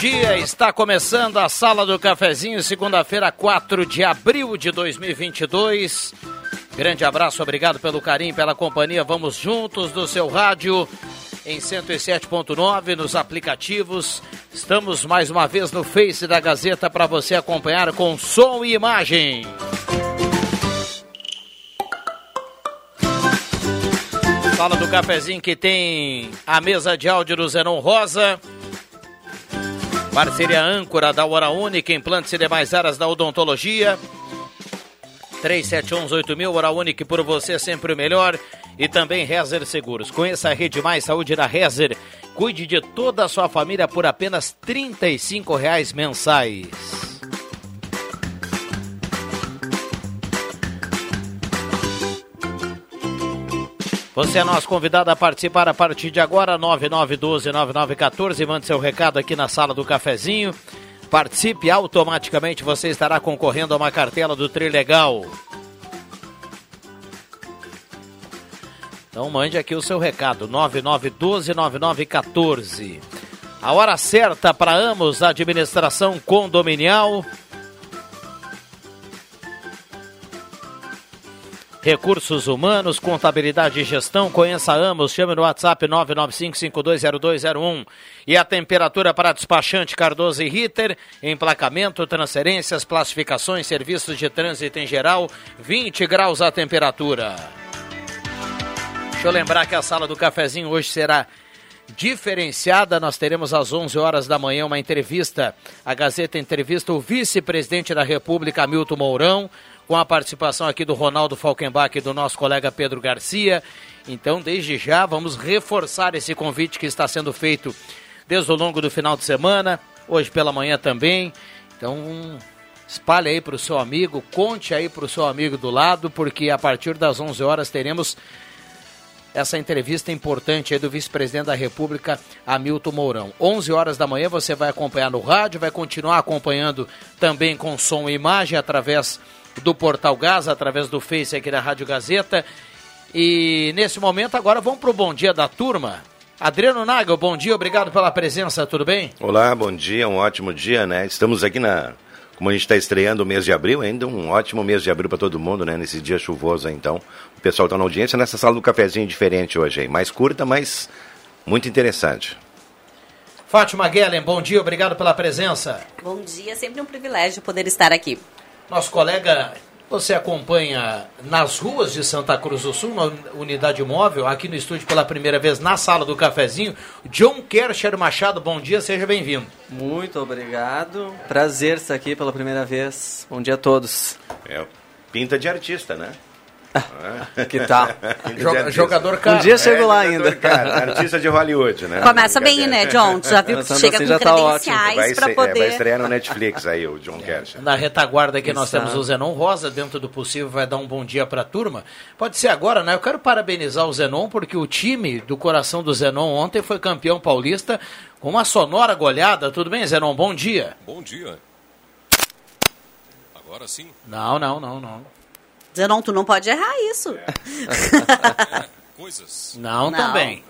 Dia. Está começando a Sala do Cafezinho, segunda-feira, 4 de abril de 2022. Grande abraço, obrigado pelo carinho, pela companhia. Vamos juntos do seu rádio em 107.9 nos aplicativos. Estamos mais uma vez no Face da Gazeta para você acompanhar com som e imagem. Sala do Cafezinho que tem a mesa de áudio do Zenon Rosa. Parceria âncora da Hora Única, implantes e demais áreas da odontologia. 37118000, Hora Única por você sempre o melhor. E também Rezer Seguros. Conheça a Rede Mais Saúde da Rezer. Cuide de toda a sua família por apenas R$ reais mensais. Você é nosso convidado a participar a partir de agora, 9912-9914. Mande seu recado aqui na sala do cafezinho. Participe automaticamente, você estará concorrendo a uma cartela do Trilegal. Então mande aqui o seu recado, 9912-9914. A hora certa para Amos, administração condominial. Recursos Humanos, Contabilidade e Gestão, conheça Amos, chame no WhatsApp 995520201. E a temperatura para despachante Cardoso e Ritter, emplacamento, transferências, classificações, serviços de trânsito em geral, 20 graus a temperatura. Deixa eu lembrar que a sala do cafezinho hoje será diferenciada. Nós teremos às 11 horas da manhã uma entrevista. A Gazeta entrevista o vice-presidente da República, Milton Mourão com a participação aqui do Ronaldo Falkenbach e do nosso colega Pedro Garcia. Então, desde já, vamos reforçar esse convite que está sendo feito desde o longo do final de semana, hoje pela manhã também. Então, espalhe aí para o seu amigo, conte aí para o seu amigo do lado, porque a partir das 11 horas teremos essa entrevista importante aí do vice-presidente da República, Hamilton Mourão. 11 horas da manhã você vai acompanhar no rádio, vai continuar acompanhando também com som e imagem através do Portal Gás, através do Face aqui da Rádio Gazeta. E nesse momento agora vamos para o Bom Dia da Turma. Adriano Nagel, bom dia, obrigado pela presença, tudo bem? Olá, bom dia, um ótimo dia, né? Estamos aqui na. Como a gente está estreando o mês de abril, ainda um ótimo mês de abril para todo mundo, né? Nesse dia chuvoso, então. O pessoal está na audiência nessa sala do cafezinho diferente hoje, aí. Mais curta, mas muito interessante. Fátima Guellen, bom dia, obrigado pela presença. Bom dia, sempre um privilégio poder estar aqui. Nosso colega, você acompanha nas ruas de Santa Cruz do Sul, na unidade móvel, aqui no estúdio pela primeira vez, na sala do cafezinho. John Kercher Machado, bom dia, seja bem-vindo. Muito obrigado. Prazer estar aqui pela primeira vez. Bom dia a todos. É, pinta de artista, né? que tal? Joga, jogador caro. Um dia chego é, lá ainda. Cara, artista de Hollywood, né? Começa bem, né, John? Já viu que chega assim com tá credenciais Vai, para é, poder... vai estrear no Netflix aí, o John Cash. Na retaguarda aqui nós temos o Zenon Rosa, dentro do possível vai dar um bom dia para a turma. Pode ser agora, né? Eu quero parabenizar o Zenon, porque o time do coração do Zenon ontem foi campeão paulista com uma sonora goleada. Tudo bem, Zenon? Bom dia. Bom dia. Agora sim. Não, não, não, não. Zenon, tu não pode errar isso. Coisas. Não, Não. também.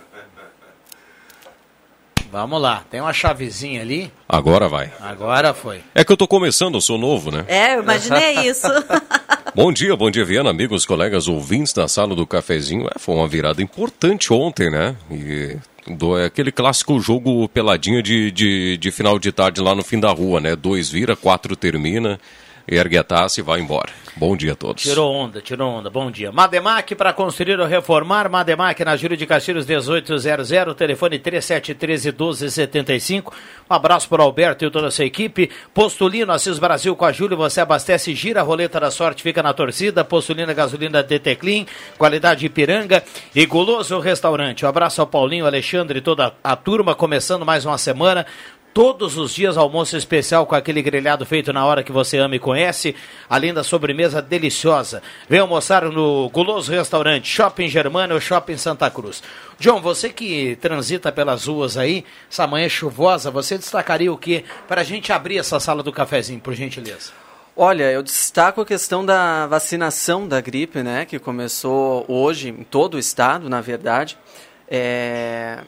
Vamos lá, tem uma chavezinha ali. Agora vai. Agora foi. É que eu tô começando, eu sou novo, né? É, eu imaginei isso. Bom dia, bom dia, Viana, amigos, colegas, ouvintes da sala do cafezinho. É, foi uma virada importante ontem, né? E do, é aquele clássico jogo peladinha de, de, de final de tarde lá no fim da rua, né? Dois vira, quatro termina ergue a taça e vai embora. Bom dia a todos. Tirou onda, tirou onda. Bom dia. Mademac para construir ou reformar. Mademac na Júlio de Castilhos 1800, telefone 3713 1275. Um abraço para o Alberto e toda a sua equipe. Postulino Assis Brasil com a Júlio. Você abastece, gira a roleta da sorte, fica na torcida. Postulina gasolina DT Clean, qualidade Ipiranga e Guloso Restaurante. Um abraço ao Paulinho, Alexandre e toda a turma. Começando mais uma semana todos os dias almoço especial com aquele grelhado feito na hora que você ama e conhece, além da sobremesa deliciosa. Vem almoçar no Guloso Restaurante, Shopping Germano ou Shopping Santa Cruz. John, você que transita pelas ruas aí, essa manhã chuvosa, você destacaria o que para a gente abrir essa sala do cafezinho, por gentileza? Olha, eu destaco a questão da vacinação da gripe, né, que começou hoje em todo o estado, na verdade. É,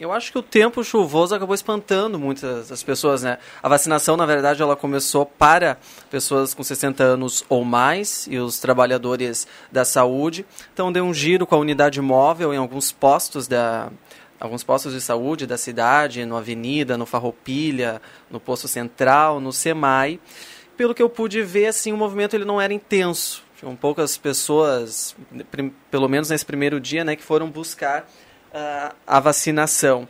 eu acho que o tempo chuvoso acabou espantando muitas as pessoas, né? A vacinação, na verdade, ela começou para pessoas com 60 anos ou mais e os trabalhadores da saúde. Então, deu um giro com a unidade móvel em alguns postos da alguns postos de saúde da cidade, no Avenida, no Farroupilha, no Posto Central, no SEMAI. Pelo que eu pude ver, assim, o movimento ele não era intenso. Tinham poucas pessoas, pelo menos nesse primeiro dia, né, que foram buscar uh, a vacinação.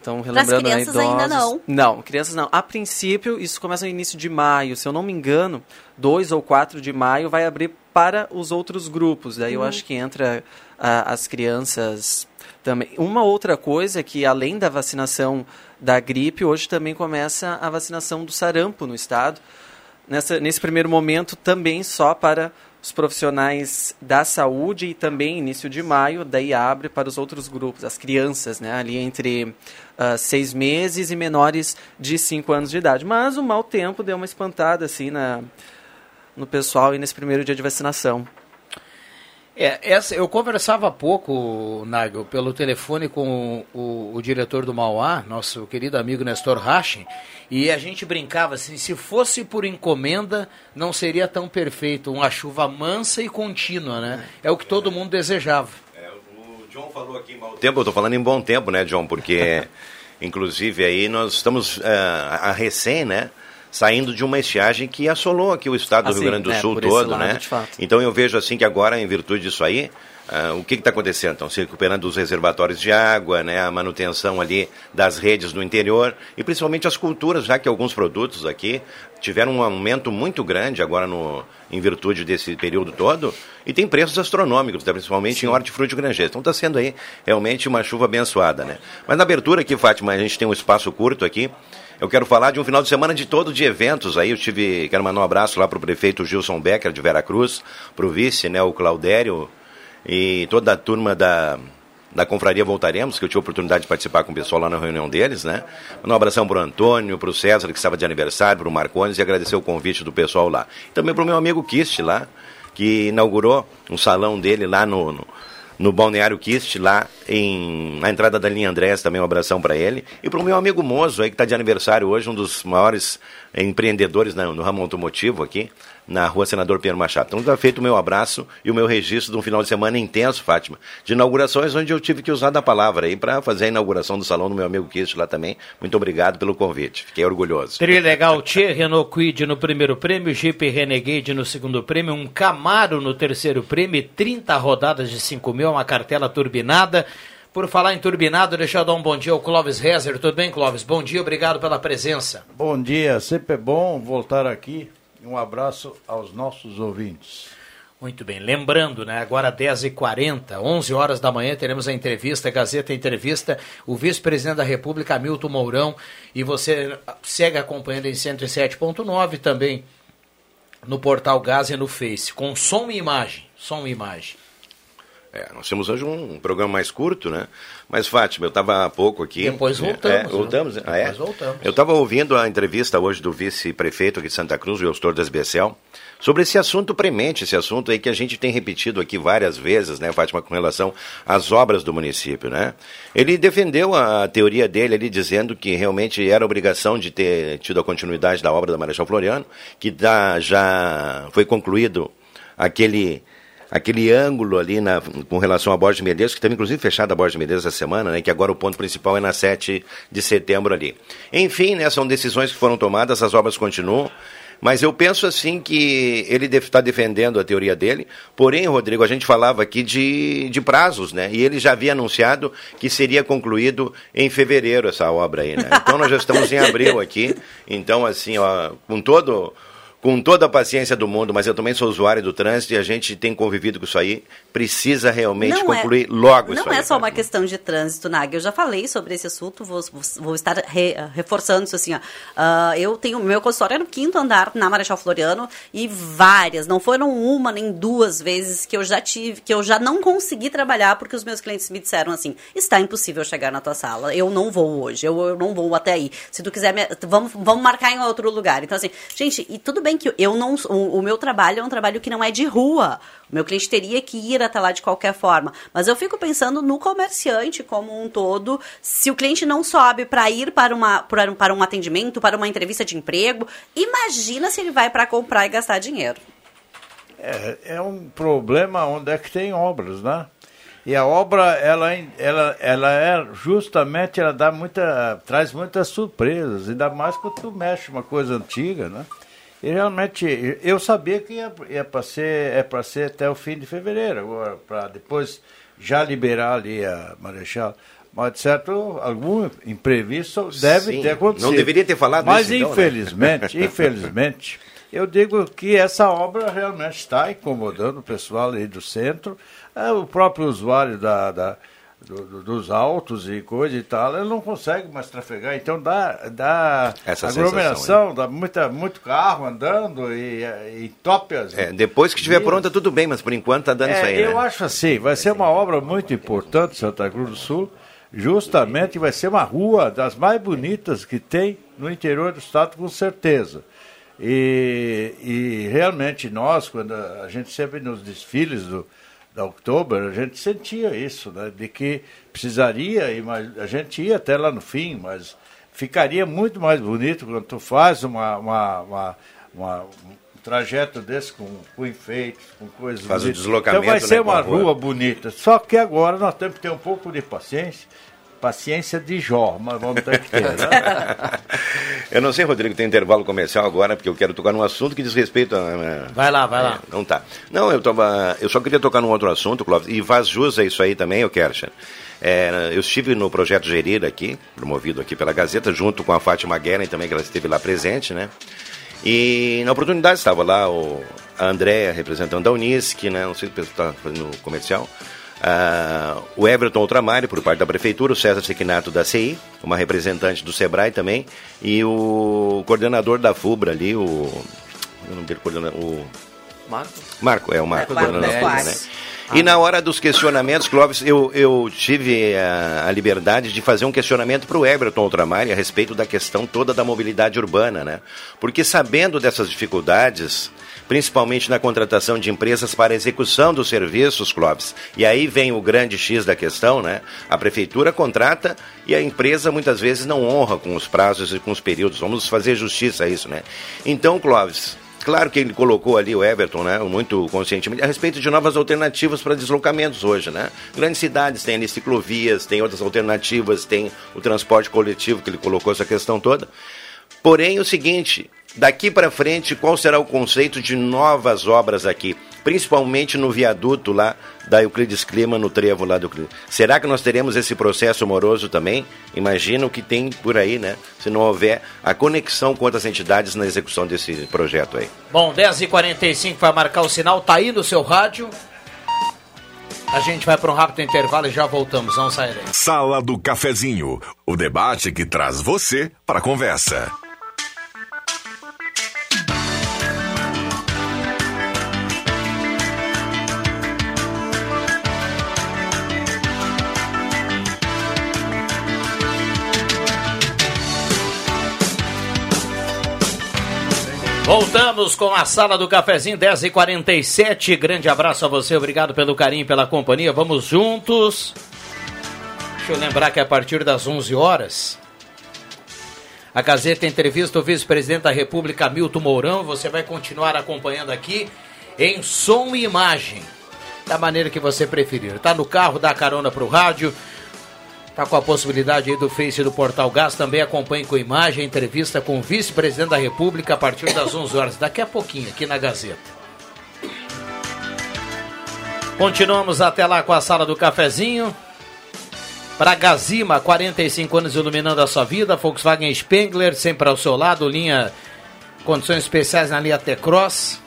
Então, relembrando Para crianças idosos, ainda não. Não, crianças não. A princípio, isso começa no início de maio. Se eu não me engano, 2 ou 4 de maio vai abrir para os outros grupos. Daí uhum. eu acho que entra as crianças também. Uma outra coisa é que, além da vacinação da gripe, hoje também começa a vacinação do sarampo no estado. Nessa, nesse primeiro momento, também só para os profissionais da saúde e também início de maio, daí abre para os outros grupos, as crianças, né, ali entre uh, seis meses e menores de cinco anos de idade. Mas o mau tempo deu uma espantada assim na, no pessoal e nesse primeiro dia de vacinação. É, essa, eu conversava há pouco, Nagel, pelo telefone com o, o, o, diretor do Mauá, nosso querido amigo Nestor Rachin, e a gente brincava assim, se fosse por encomenda, não seria tão perfeito, uma chuva mansa e contínua, né? É o que todo mundo desejava. É, o John falou aqui em mau tempo, eu estou falando em bom tempo, né, John? Porque, inclusive, aí nós estamos uh, a recém, né? Saindo de uma estiagem que assolou aqui o estado assim, do Rio Grande do é, Sul todo, lado, né? Então eu vejo assim que agora, em virtude disso aí, Uh, o que está acontecendo? Estão se recuperando os reservatórios de água, né, a manutenção ali das redes no interior e principalmente as culturas, já que alguns produtos aqui tiveram um aumento muito grande agora no, em virtude desse período todo e tem preços astronômicos, né, principalmente Sim. em hortifruti granjeiro. Então está sendo aí realmente uma chuva abençoada. Né? Mas na abertura aqui, Fátima, a gente tem um espaço curto aqui. Eu quero falar de um final de semana de todo de eventos aí. Eu tive, quero mandar um abraço lá para o prefeito Gilson Becker de Veracruz, para o vice, né, o Claudério e toda a turma da, da Confraria Voltaremos, que eu tive a oportunidade de participar com o pessoal lá na reunião deles, né? Um abração para o Antônio, para o César, que estava de aniversário, para o Marcones e agradecer o convite do pessoal lá. Também para o meu amigo Kist lá, que inaugurou um salão dele lá no, no no Balneário Kist, lá em, na entrada da linha Andrés, também um abração para ele. E para o meu amigo Mozo, aí, que está de aniversário hoje, um dos maiores empreendedores né, no ramo automotivo aqui na rua Senador Pedro Machado. Então está feito o meu abraço e o meu registro de um final de semana intenso, Fátima, de inaugurações onde eu tive que usar da palavra aí para fazer a inauguração do salão do meu amigo Kist lá também. Muito obrigado pelo convite, fiquei orgulhoso. Trilegal Tchê, Renault Quid no primeiro prêmio, Jeep Renegade no segundo prêmio, um Camaro no terceiro prêmio, 30 rodadas de 5 mil, uma cartela turbinada. Por falar em turbinado, deixa eu dar um bom dia ao Clóvis Rezer. Tudo bem, Clóvis? Bom dia, obrigado pela presença. Bom dia, sempre é bom voltar aqui um abraço aos nossos ouvintes. Muito bem, lembrando, né, agora 10h40, 11 horas da manhã, teremos a entrevista, a Gazeta Entrevista, o vice-presidente da República, Hamilton Mourão, e você segue acompanhando em 107.9 também no portal Gás e no Face, com som e imagem, som e imagem. É, nós temos hoje um programa mais curto, né? Mas, Fátima, eu estava há pouco aqui. Depois voltamos. É, voltamos, né? ah, é? Depois voltamos. Eu estava ouvindo a entrevista hoje do vice-prefeito aqui de Santa Cruz, o Eustor das Becel, sobre esse assunto premente, esse assunto aí que a gente tem repetido aqui várias vezes, né, Fátima, com relação às obras do município, né? Ele defendeu a teoria dele ali, dizendo que realmente era obrigação de ter tido a continuidade da obra da Marechal Floriano, que dá, já foi concluído aquele aquele ângulo ali na, com relação à Borges de Medeiros, que teve inclusive fechada a Borges de Medeiros essa semana, né, que agora o ponto principal é na 7 de setembro ali. Enfim, né, são decisões que foram tomadas, as obras continuam. Mas eu penso assim que ele está defendendo a teoria dele. Porém, Rodrigo, a gente falava aqui de, de prazos, né? E ele já havia anunciado que seria concluído em fevereiro essa obra aí, né? Então nós já estamos em abril aqui. Então, assim, ó, com todo com toda a paciência do mundo, mas eu também sou usuário do trânsito e a gente tem convivido com isso aí, precisa realmente não é- concluir é, logo isso Não é só uma questão de trânsito, Nag. Eu já falei sobre esse assunto, vou, vou estar re, reforçando isso assim. Ó. Uh, eu tenho meu consultório é no quinto andar na Marechal Floriano e várias, não foram uma nem duas vezes que eu já tive, que eu já não consegui trabalhar porque os meus clientes me disseram assim: está impossível chegar na tua sala, eu não vou hoje, eu, eu não vou até aí. Se tu quiser, me, vamos, vamos marcar em outro lugar. Então, assim, gente, e tudo bem bem que eu não. O, o, meu trabalho é um trabalho que não é de rua. O meu cliente teria que ir até lá de qualquer forma. Mas eu fico pensando no comerciante como um todo. Se o cliente não sobe para ir para, uma, para, para um atendimento, para uma entrevista de emprego, imagina se ele vai para comprar e gastar dinheiro. É, é um problema onde é que tem obras, né? E a obra, ela, ela, ela é justamente, ela dá muita, traz muitas surpresas, ainda mais quando tu mexe uma coisa antiga, né? E realmente, eu sabia que ia, ia para ser, é para ser até o fim de fevereiro, agora, para depois já liberar ali a Marechal. Mas, certo, algum imprevisto deve Sim, ter acontecido. Não deveria ter falado Mas, isso, então, infelizmente, né? infelizmente, eu digo que essa obra realmente está incomodando o pessoal aí do centro, é, o próprio usuário da, da do, do, dos autos e coisa e tal, ele não consegue mais trafegar. Então dá, dá Essa aglomeração, dá muita, muito carro andando e, e tope as. É, depois que estiver pronta, tudo bem, mas por enquanto está dando é, isso aí. Eu né? acho assim, vai ser uma obra muito importante, Santa Cruz do Sul. Justamente vai ser uma rua das mais bonitas que tem no interior do estado, com certeza. E, e realmente nós, quando a gente sempre nos desfiles do, da Oktober, a gente sentia isso, né, de que precisaria, a gente ia até lá no fim, mas ficaria muito mais bonito quando tu faz uma, uma, uma, uma um trajeto desse com, com enfeites, com coisas Faz bonitas. o deslocamento, Então vai ser né, uma rua bonita. Só que agora nós temos que ter um pouco de paciência Paciência de Jó, mas vamos ter que ter, né? eu não sei, Rodrigo, tem intervalo comercial agora, porque eu quero tocar num assunto que diz respeito a. Vai lá, vai lá. É, não tá. Não, eu tava. Eu só queria tocar num outro assunto, Clóvis, e faz jus a isso aí também, eu quero. É, eu estive no projeto Gerir aqui, promovido aqui pela Gazeta, junto com a Fátima Guerra também, que ela esteve lá presente, né? E na oportunidade estava lá o, a Andréa, representando a Unisc, né? Não sei se está fazendo comercial. Uh, o Everton Ultramari, por parte da Prefeitura, o César Sequinato da CI, uma representante do SEBRAE também, e o coordenador da FUBRA ali, o. O nome dele, coordenador. O... Marco? Marco, é o Marco, é, coordenador, né? E na hora dos questionamentos, Clóvis, eu, eu tive a, a liberdade de fazer um questionamento para o Everton Ultramari a respeito da questão toda da mobilidade urbana, né? Porque sabendo dessas dificuldades, principalmente na contratação de empresas para execução dos serviços, Clóvis. E aí vem o grande X da questão, né? A prefeitura contrata e a empresa muitas vezes não honra com os prazos e com os períodos. Vamos fazer justiça a isso, né? Então, Clóvis, Claro que ele colocou ali o Everton, né, muito conscientemente, a respeito de novas alternativas para deslocamentos hoje, né? Grandes cidades têm ali ciclovias, tem outras alternativas, tem o transporte coletivo que ele colocou essa questão toda. Porém, o seguinte, Daqui para frente, qual será o conceito de novas obras aqui? Principalmente no viaduto lá da Euclides Clima, no trevo lá do Euclides. Será que nós teremos esse processo moroso também? Imagina o que tem por aí, né? Se não houver a conexão com outras entidades na execução desse projeto aí. Bom, 10h45 vai marcar o sinal, tá aí no seu rádio. A gente vai para um rápido intervalo e já voltamos. Vamos sair daí. Sala do Cafezinho, o debate que traz você para a conversa. Voltamos com a sala do cafezinho 10h47. Grande abraço a você, obrigado pelo carinho, pela companhia. Vamos juntos. Deixa eu lembrar que a partir das 11 horas, a Gazeta entrevista o vice-presidente da República, Milton Mourão. Você vai continuar acompanhando aqui em som e imagem, da maneira que você preferir. Tá no carro, dá carona pro rádio. Tá com a possibilidade aí do Face do Portal Gás, também acompanhe com imagem, entrevista com o vice-presidente da República a partir das 11 horas, daqui a pouquinho, aqui na Gazeta. Continuamos até lá com a sala do cafezinho. Para Gazima, 45 anos iluminando a sua vida. Volkswagen Spengler, sempre ao seu lado. Linha Condições especiais na linha T-Cross.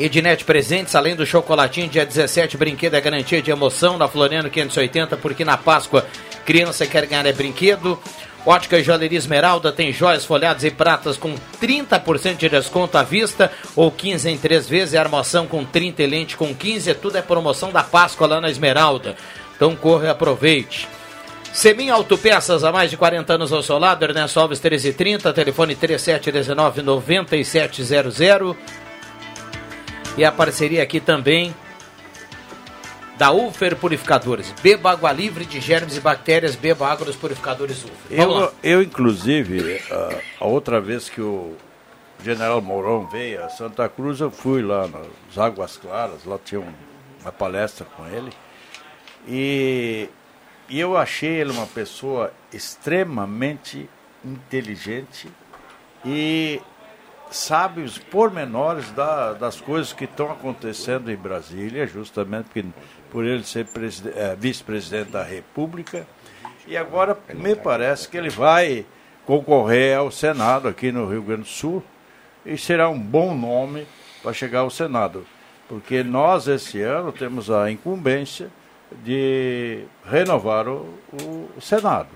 Ednet Presentes, além do chocolatinho, dia 17, brinquedo é garantia de emoção na Floriano 580, porque na Páscoa criança quer ganhar é brinquedo. Ótica e Joalheria Esmeralda tem joias folhadas e pratas com 30% de desconto à vista ou 15 em 3 vezes. E armação com 30 e lente com 15. Tudo é promoção da Páscoa lá na Esmeralda. Então corre e aproveite. Semin Autopeças, há mais de 40 anos ao seu lado, Ernesto Alves 1330, telefone 3719-9700. E a parceria aqui também da Ufer Purificadores. Beba água livre de germes e bactérias, beba água dos purificadores Ufer. Eu, eu, inclusive, a, a, outra vez que o General Mourão veio a Santa Cruz, eu fui lá nas Águas Claras, lá tinha um, uma palestra com ele. E, e eu achei ele uma pessoa extremamente inteligente e sabe os pormenores da, das coisas que estão acontecendo em Brasília, justamente porque, por ele ser é, vice-presidente da República. E agora me parece que ele vai concorrer ao Senado aqui no Rio Grande do Sul e será um bom nome para chegar ao Senado, porque nós esse ano temos a incumbência de renovar o, o, Senado.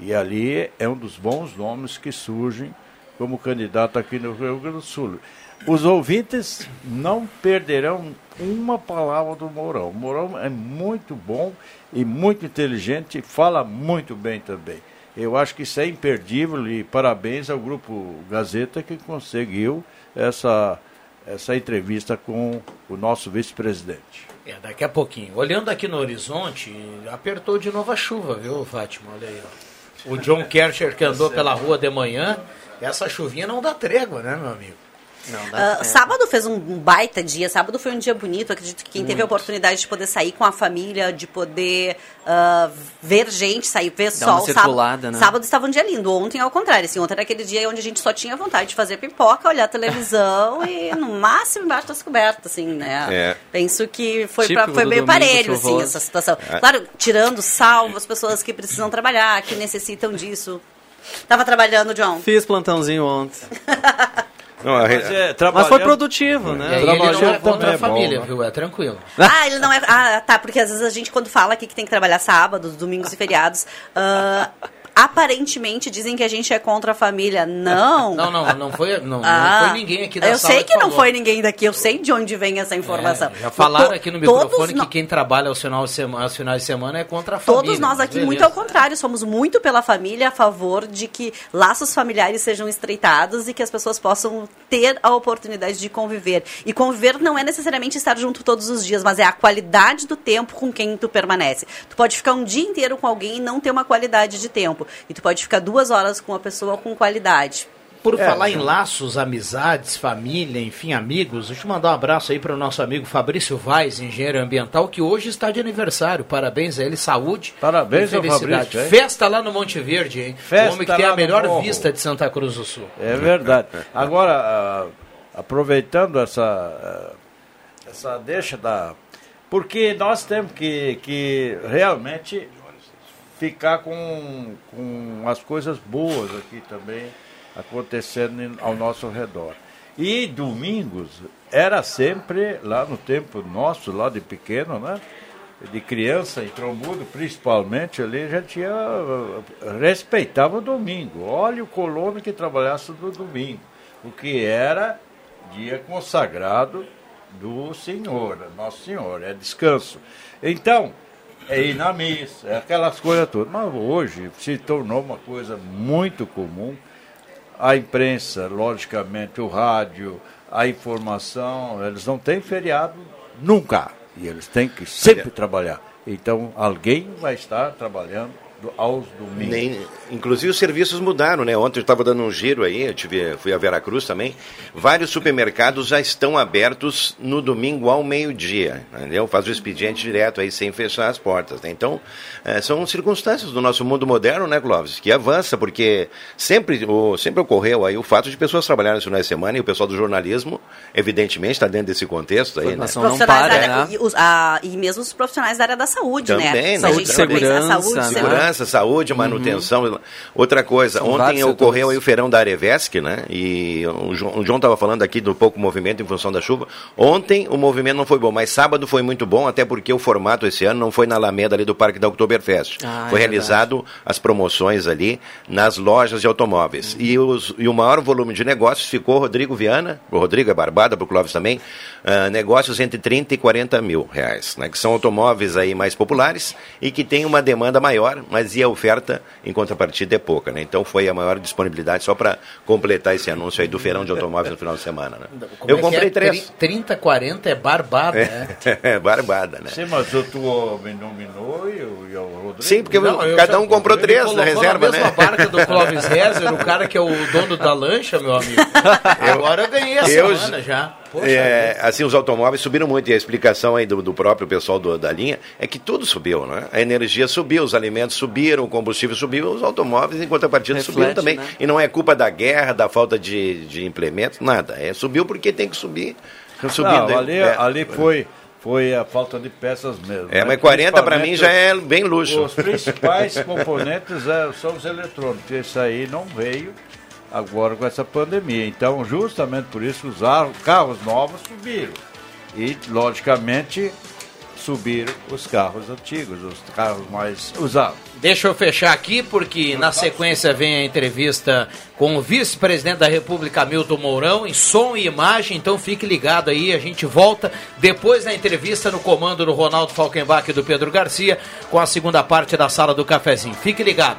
E ali é um dos bons nomes que surgem como candidato aqui no Rio Grande do Sul. Os ouvintes não perderão uma palavra do Mourão. O Mourão é muito bom e muito inteligente e fala muito bem também. Eu acho que isso é imperdível e parabéns ao Grupo Gazeta que conseguiu essa, essa entrevista com o nosso vice-presidente. É, daqui a pouquinho. Olhando aqui no horizonte, apertou de novo a chuva, viu, Fátima? Olha aí, ó. O John Kercher que andou pela rua de manhã, essa chuvinha não dá trégua, né, meu amigo? Uh, sábado fez um baita dia, sábado foi um dia bonito. Acredito que quem Muito. teve a oportunidade de poder sair com a família, de poder uh, ver gente, sair, ver Dá sol. Sábado, né? sábado estava um dia lindo. Ontem, ao contrário, assim, ontem era aquele dia onde a gente só tinha vontade de fazer pipoca, olhar televisão e no máximo embaixo das cobertas, assim, né? É. Penso que foi, pra, foi meio parelho, assim, essa situação. É. Claro, tirando salvo as pessoas que precisam trabalhar, que necessitam disso. Tava trabalhando, John? Fiz plantãozinho ontem. Não, mas, é, mas, foi produtivo, né? E ele não é contra a é família, bom, viu? É tranquilo. Ah, ele não é. Ah, tá, porque às vezes a gente, quando fala aqui que tem que trabalhar sábados, domingos e feriados, uh, aparentemente dizem que a gente é contra a família. Não. Não, não, não foi, não, ah, não foi ninguém aqui da Eu sei que, que não foi ninguém daqui, eu sei de onde vem essa informação. É, já falaram aqui no microfone que quem trabalha aos finais, de semana, aos finais de semana é contra a família. Todos nós aqui, beleza. muito ao contrário, somos muito pela família, a favor de que laços familiares sejam estreitados e que as pessoas possam ter a oportunidade de conviver. E conviver não é necessariamente estar junto todos os dias, mas é a qualidade do tempo com quem tu permanece. Tu pode ficar um dia inteiro com alguém e não ter uma qualidade de tempo. E tu pode ficar duas horas com uma pessoa com qualidade. Por é, falar em laços, amizades, família, enfim, amigos, deixa eu mandar um abraço aí para o nosso amigo Fabrício Vaz, engenheiro ambiental, que hoje está de aniversário. Parabéns a ele, saúde Parabéns e felicidade. Fabrício, Festa lá no Monte Verde, hein? Festa o homem que tem a melhor vista de Santa Cruz do Sul. É verdade. Agora, uh, aproveitando essa, uh, essa deixa da... Porque nós temos que, que realmente ficar com, com as coisas boas aqui também acontecendo ao nosso redor. E domingos era sempre, lá no tempo nosso, lá de pequeno, né? De criança em Trombudo, principalmente ali, já tinha. respeitava o domingo. Olha o colono que trabalhasse no domingo. O que era dia consagrado do Senhor, Nosso Senhor, é descanso. Então, é ir na missa, é aquelas coisas todas. Mas hoje se tornou uma coisa muito comum. A imprensa, logicamente, o rádio, a informação, eles não têm feriado nunca. E eles têm que sempre trabalhar. Então alguém vai estar trabalhando aos domingos. Nem, inclusive os serviços mudaram, né? Ontem eu estava dando um giro aí, eu tive, fui a Veracruz também. Vários supermercados já estão abertos no domingo ao meio-dia, entendeu? Faz o expediente direto aí sem fechar as portas. Né? Então, é, são circunstâncias do nosso mundo moderno, né, Clóvis? Que avança, porque sempre, o, sempre ocorreu aí o fato de pessoas trabalharem nos finais de semana e o pessoal do jornalismo, evidentemente, está dentro desse contexto aí, né? Não para, área, né? e, os, a, e mesmo os profissionais da área da saúde, Também, né? né? Se a Saúde, segurança, saúde, né? segurança. Segurança, saúde, manutenção. Outra coisa, São ontem ocorreu setores. o feirão da Arevesc, né? E o João estava falando aqui do pouco movimento em função da chuva. Ontem o movimento não foi bom, mas sábado foi muito bom, até porque o formato esse ano não foi na Alameda ali do Parque da Oktoberfest. Ah, é foi realizado as promoções ali nas lojas de automóveis. E, os, e o maior volume de negócios ficou Rodrigo Viana, o Rodrigo é Barbada, para o Clóvis também, ah, negócios entre 30 e 40 mil reais, né? Que são automóveis aí mais populares e que tem uma demanda maior, mas e a oferta em contrapartida é pouca, né? Então foi a maior disponibilidade só para completar esse anúncio aí do feirão de automóveis no final de semana, né? Como Eu é que comprei é? três. 30, 40 é barbada, né? É, barbada, né? Sim, mas o tu me nominou e o, Rodrigo. Sim, porque Não, cada um comprou três na reserva, na mesma né? barca do Clóvis Rezer, o cara que é o dono da lancha, meu amigo. Agora eu ganhei a eu- semana já. Poxa É, assim, os automóveis subiram muito e a explicação aí do, do próprio pessoal do- da linha é que tudo subiu, né? A energia subiu, os alimentos subiram, o combustível subiu, os automóveis em contrapartida Reflete, subiram também. né? E não é culpa da guerra, da falta de, de implementos, nada. É, subiu porque tem que subir. Subindo, Não, ali, é, ali foi, foi a falta de peças mesmo. É, né? mas 40 para mim já é bem luxo. Os principais componentes é, são os eletrônicos. Esse aí não veio agora com essa pandemia. Então, justamente por isso, os ar- carros novos subiram. E, logicamente, subiram os carros antigos, os carros mais usados. Deixa eu fechar aqui, porque na sequência vem a entrevista com o vice-presidente da República, Milton Mourão, em som e imagem, então fique ligado aí, a gente volta depois da entrevista no comando do Ronaldo Falkenbach e do Pedro Garcia, com a segunda parte da Sala do Cafezinho. Fique ligado.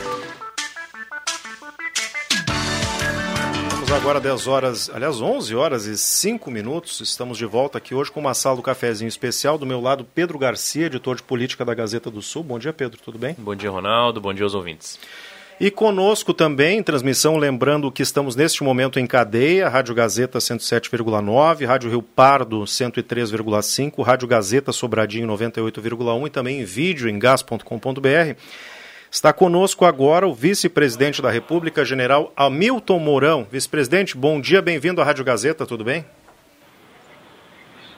Agora 10 horas, aliás 11 horas e 5 minutos. Estamos de volta aqui hoje com uma sala do cafezinho especial. Do meu lado, Pedro Garcia, editor de política da Gazeta do Sul. Bom dia, Pedro, tudo bem? Bom dia, Ronaldo. Bom dia aos ouvintes. E conosco também, em transmissão, lembrando que estamos neste momento em cadeia, Rádio Gazeta 107,9, Rádio Rio Pardo 103,5, Rádio Gazeta Sobradinho 98,1 e também em vídeo em gas.com.br. Está conosco agora o vice-presidente da República, general Hamilton Mourão. Vice-presidente, bom dia, bem-vindo à Rádio Gazeta, tudo bem?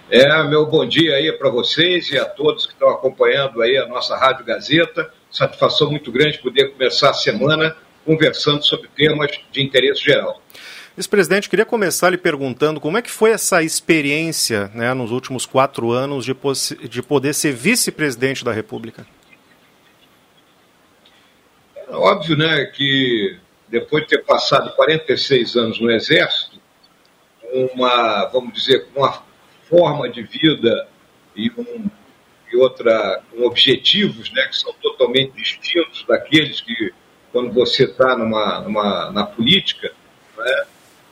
É, meu bom dia aí para vocês e a todos que estão acompanhando aí a nossa Rádio Gazeta. Satisfação muito grande poder começar a semana conversando sobre temas de interesse geral. Vice-presidente, queria começar lhe perguntando como é que foi essa experiência né, nos últimos quatro anos de, de poder ser vice-presidente da República. É óbvio, né, que depois de ter passado 46 anos no Exército, uma, vamos dizer, uma forma de vida e, um, e outra, com objetivos né, que são totalmente distintos daqueles que, quando você está numa, numa, na política, né,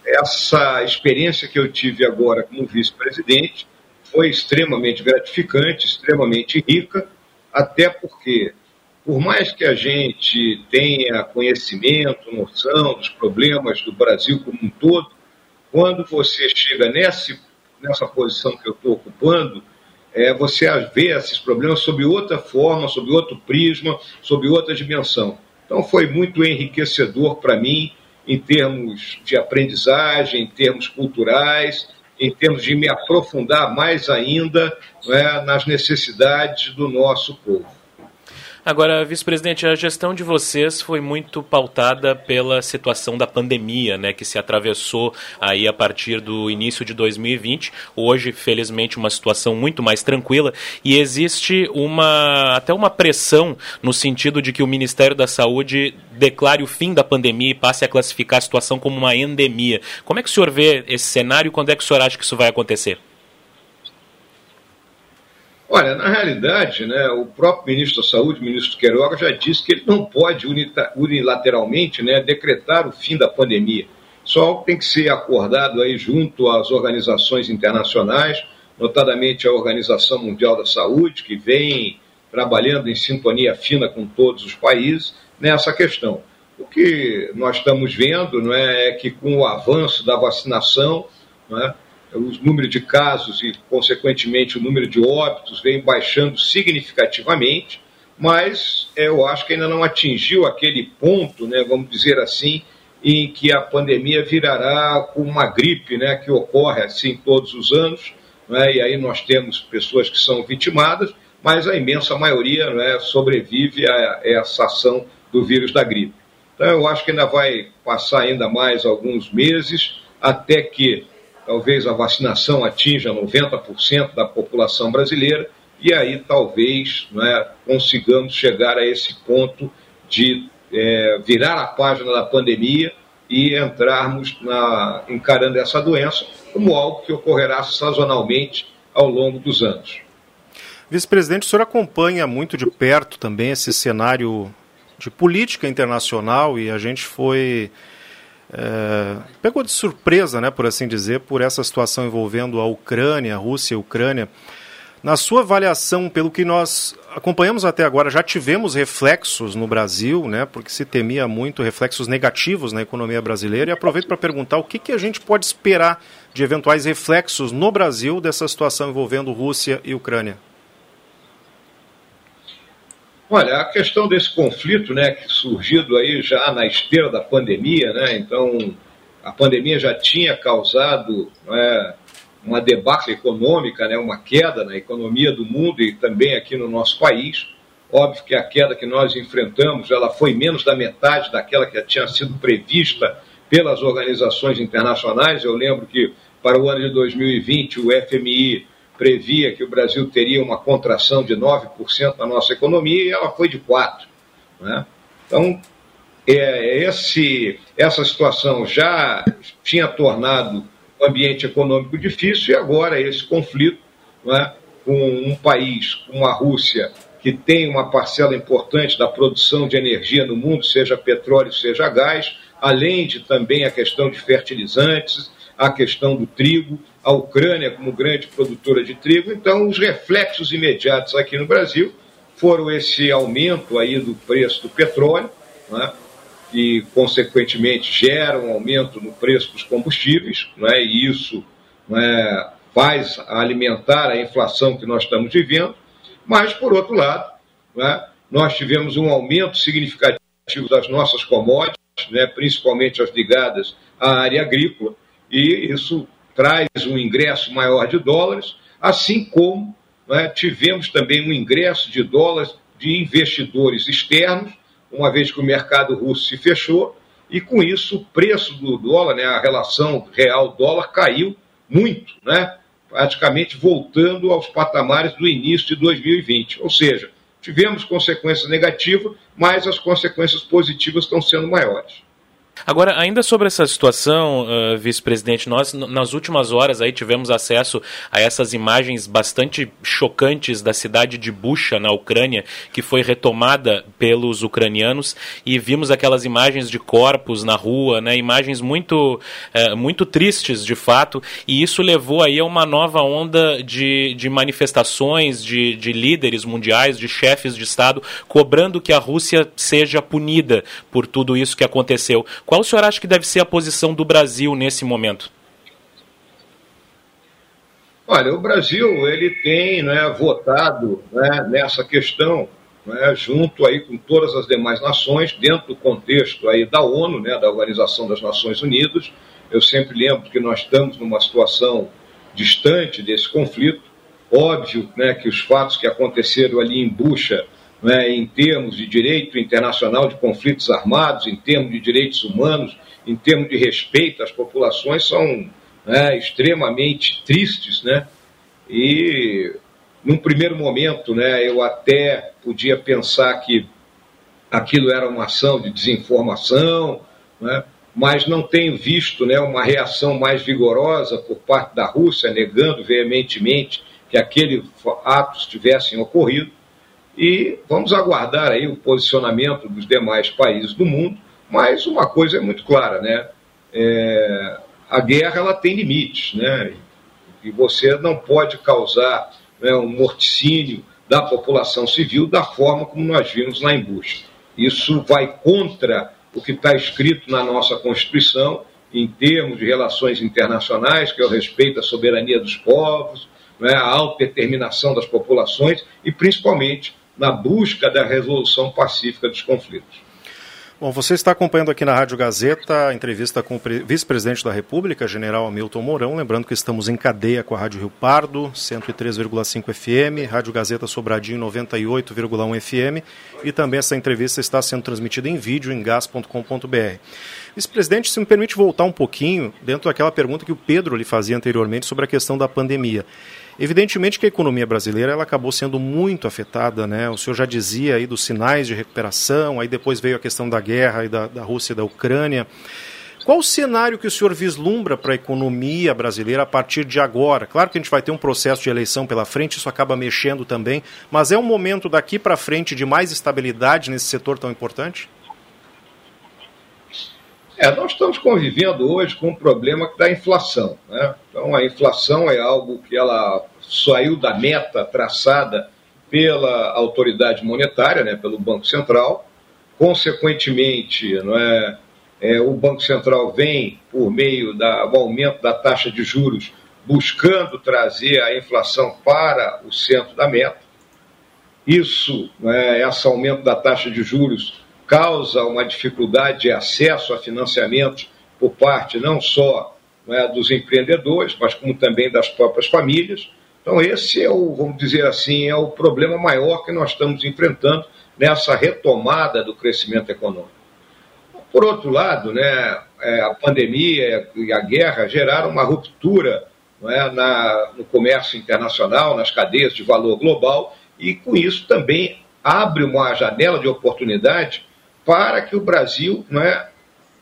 essa experiência que eu tive agora como vice-presidente foi extremamente gratificante, extremamente rica, até porque, por mais que a gente tenha conhecimento, noção dos problemas do Brasil como um todo, quando você chega nesse, nessa posição que eu estou ocupando, é, você vê esses problemas sob outra forma, sob outro prisma, sob outra dimensão. Então foi muito enriquecedor para mim em termos de aprendizagem, em termos culturais, em termos de me aprofundar mais ainda né, nas necessidades do nosso povo. Agora, vice-presidente, a gestão de vocês foi muito pautada pela situação da pandemia, né, que se atravessou aí a partir do início de 2020. Hoje, felizmente, uma situação muito mais tranquila e existe uma até uma pressão no sentido de que o Ministério da Saúde declare o fim da pandemia e passe a classificar a situação como uma endemia. Como é que o senhor vê esse cenário e quando é que o senhor acha que isso vai acontecer? Olha, na realidade, né, o próprio ministro da Saúde, o ministro Queiroga, já disse que ele não pode unilateralmente né, decretar o fim da pandemia. Só tem que ser acordado aí junto às organizações internacionais, notadamente a Organização Mundial da Saúde, que vem trabalhando em sintonia fina com todos os países nessa questão. O que nós estamos vendo não é, é que com o avanço da vacinação, não é, os números de casos e, consequentemente, o número de óbitos vem baixando significativamente, mas eu acho que ainda não atingiu aquele ponto, né, vamos dizer assim, em que a pandemia virará uma gripe né, que ocorre assim todos os anos, né, e aí nós temos pessoas que são vitimadas, mas a imensa maioria né, sobrevive a essa ação do vírus da gripe. Então eu acho que ainda vai passar ainda mais alguns meses até que talvez a vacinação atinja 90% da população brasileira, e aí talvez né, consigamos chegar a esse ponto de é, virar a página da pandemia e entrarmos na, encarando essa doença como algo que ocorrerá sazonalmente ao longo dos anos. Vice-presidente, o senhor acompanha muito de perto também esse cenário de política internacional e a gente foi é, pegou de surpresa, né, por assim dizer, por essa situação envolvendo a Ucrânia, a Rússia e a Ucrânia. Na sua avaliação, pelo que nós acompanhamos até agora, já tivemos reflexos no Brasil, né, porque se temia muito reflexos negativos na economia brasileira. E aproveito para perguntar o que, que a gente pode esperar de eventuais reflexos no Brasil dessa situação envolvendo Rússia e Ucrânia. Olha, a questão desse conflito, né, que surgido aí já na esteira da pandemia, né, então a pandemia já tinha causado né, uma debacle econômica, né, uma queda na economia do mundo e também aqui no nosso país. Óbvio que a queda que nós enfrentamos, ela foi menos da metade daquela que tinha sido prevista pelas organizações internacionais. Eu lembro que para o ano de 2020 o FMI previa que o Brasil teria uma contração de 9% na nossa economia e ela foi de 4%. Né? Então, é, esse, essa situação já tinha tornado o ambiente econômico difícil e agora esse conflito né, com um país como a Rússia, que tem uma parcela importante da produção de energia no mundo, seja petróleo, seja gás, além de também a questão de fertilizantes, a questão do trigo, a Ucrânia como grande produtora de trigo. Então, os reflexos imediatos aqui no Brasil foram esse aumento aí do preço do petróleo, né, que consequentemente gera um aumento no preço dos combustíveis, né, e isso né, faz alimentar a inflação que nós estamos vivendo. Mas, por outro lado, né, nós tivemos um aumento significativo das nossas commodities, né, principalmente as ligadas à área agrícola, e isso traz um ingresso maior de dólares, assim como né, tivemos também um ingresso de dólares de investidores externos, uma vez que o mercado russo se fechou, e com isso o preço do dólar, né, a relação real-dólar caiu muito, né, praticamente voltando aos patamares do início de 2020. Ou seja, tivemos consequências negativas, mas as consequências positivas estão sendo maiores. Agora, ainda sobre essa situação, uh, vice-presidente, nós nas últimas horas aí tivemos acesso a essas imagens bastante chocantes da cidade de Bucha, na Ucrânia, que foi retomada pelos ucranianos e vimos aquelas imagens de corpos na rua, né, imagens muito, uh, muito tristes de fato, e isso levou aí a uma nova onda de, de manifestações de, de líderes mundiais, de chefes de Estado, cobrando que a Rússia seja punida por tudo isso que aconteceu. Qual o senhor acha que deve ser a posição do Brasil nesse momento? Olha, o Brasil ele tem né, votado né, nessa questão né, junto aí com todas as demais nações dentro do contexto aí da ONU, né, da Organização das Nações Unidas. Eu sempre lembro que nós estamos numa situação distante desse conflito. Óbvio né, que os fatos que aconteceram ali em Bucha né, em termos de direito internacional de conflitos armados, em termos de direitos humanos, em termos de respeito às populações, são né, extremamente tristes, né? E num primeiro momento, né, eu até podia pensar que aquilo era uma ação de desinformação, né, mas não tenho visto né, uma reação mais vigorosa por parte da Rússia, negando veementemente que aqueles atos tivessem ocorrido. E vamos aguardar aí o posicionamento dos demais países do mundo, mas uma coisa é muito clara, né? É, a guerra ela tem limites, né? E você não pode causar né, um morticínio da população civil da forma como nós vimos lá em Bush. Isso vai contra o que está escrito na nossa Constituição em termos de relações internacionais, que é o respeito à soberania dos povos, né, a autodeterminação das populações e principalmente na busca da resolução pacífica dos conflitos. Bom, você está acompanhando aqui na Rádio Gazeta a entrevista com o vice-presidente da República, general Hamilton Mourão. Lembrando que estamos em cadeia com a Rádio Rio Pardo, 103,5 FM, Rádio Gazeta Sobradinho, 98,1 FM. E também essa entrevista está sendo transmitida em vídeo em gas.com.br. Vice-presidente, se me permite voltar um pouquinho dentro daquela pergunta que o Pedro lhe fazia anteriormente sobre a questão da pandemia. Evidentemente que a economia brasileira ela acabou sendo muito afetada, né? O senhor já dizia aí dos sinais de recuperação, aí depois veio a questão da guerra e da, da Rússia e da Ucrânia. Qual o cenário que o senhor vislumbra para a economia brasileira a partir de agora? Claro que a gente vai ter um processo de eleição pela frente, isso acaba mexendo também, mas é um momento daqui para frente de mais estabilidade nesse setor tão importante? É, nós estamos convivendo hoje com um problema da inflação. Né? Então, a inflação é algo que ela saiu da meta traçada pela autoridade monetária, né, pelo Banco Central. Consequentemente, não é, é, o Banco Central vem, por meio do aumento da taxa de juros, buscando trazer a inflação para o centro da meta. Isso, né, esse aumento da taxa de juros, causa uma dificuldade de acesso a financiamento por parte não só é, dos empreendedores, mas como também das próprias famílias. Então esse é o, vamos dizer assim, é o problema maior que nós estamos enfrentando nessa retomada do crescimento econômico. Por outro lado, né, é, a pandemia e a guerra geraram uma ruptura é, na, no comércio internacional, nas cadeias de valor global, e com isso também abre uma janela de oportunidade para que o Brasil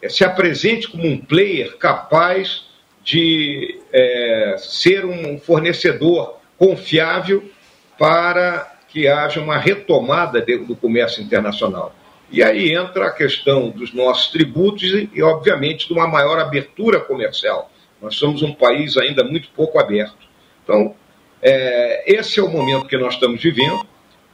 é, se apresente como um player capaz de é, ser um fornecedor confiável para que haja uma retomada do comércio internacional. E aí entra a questão dos nossos tributos e, e, obviamente, de uma maior abertura comercial. Nós somos um país ainda muito pouco aberto. Então, é, esse é o momento que nós estamos vivendo.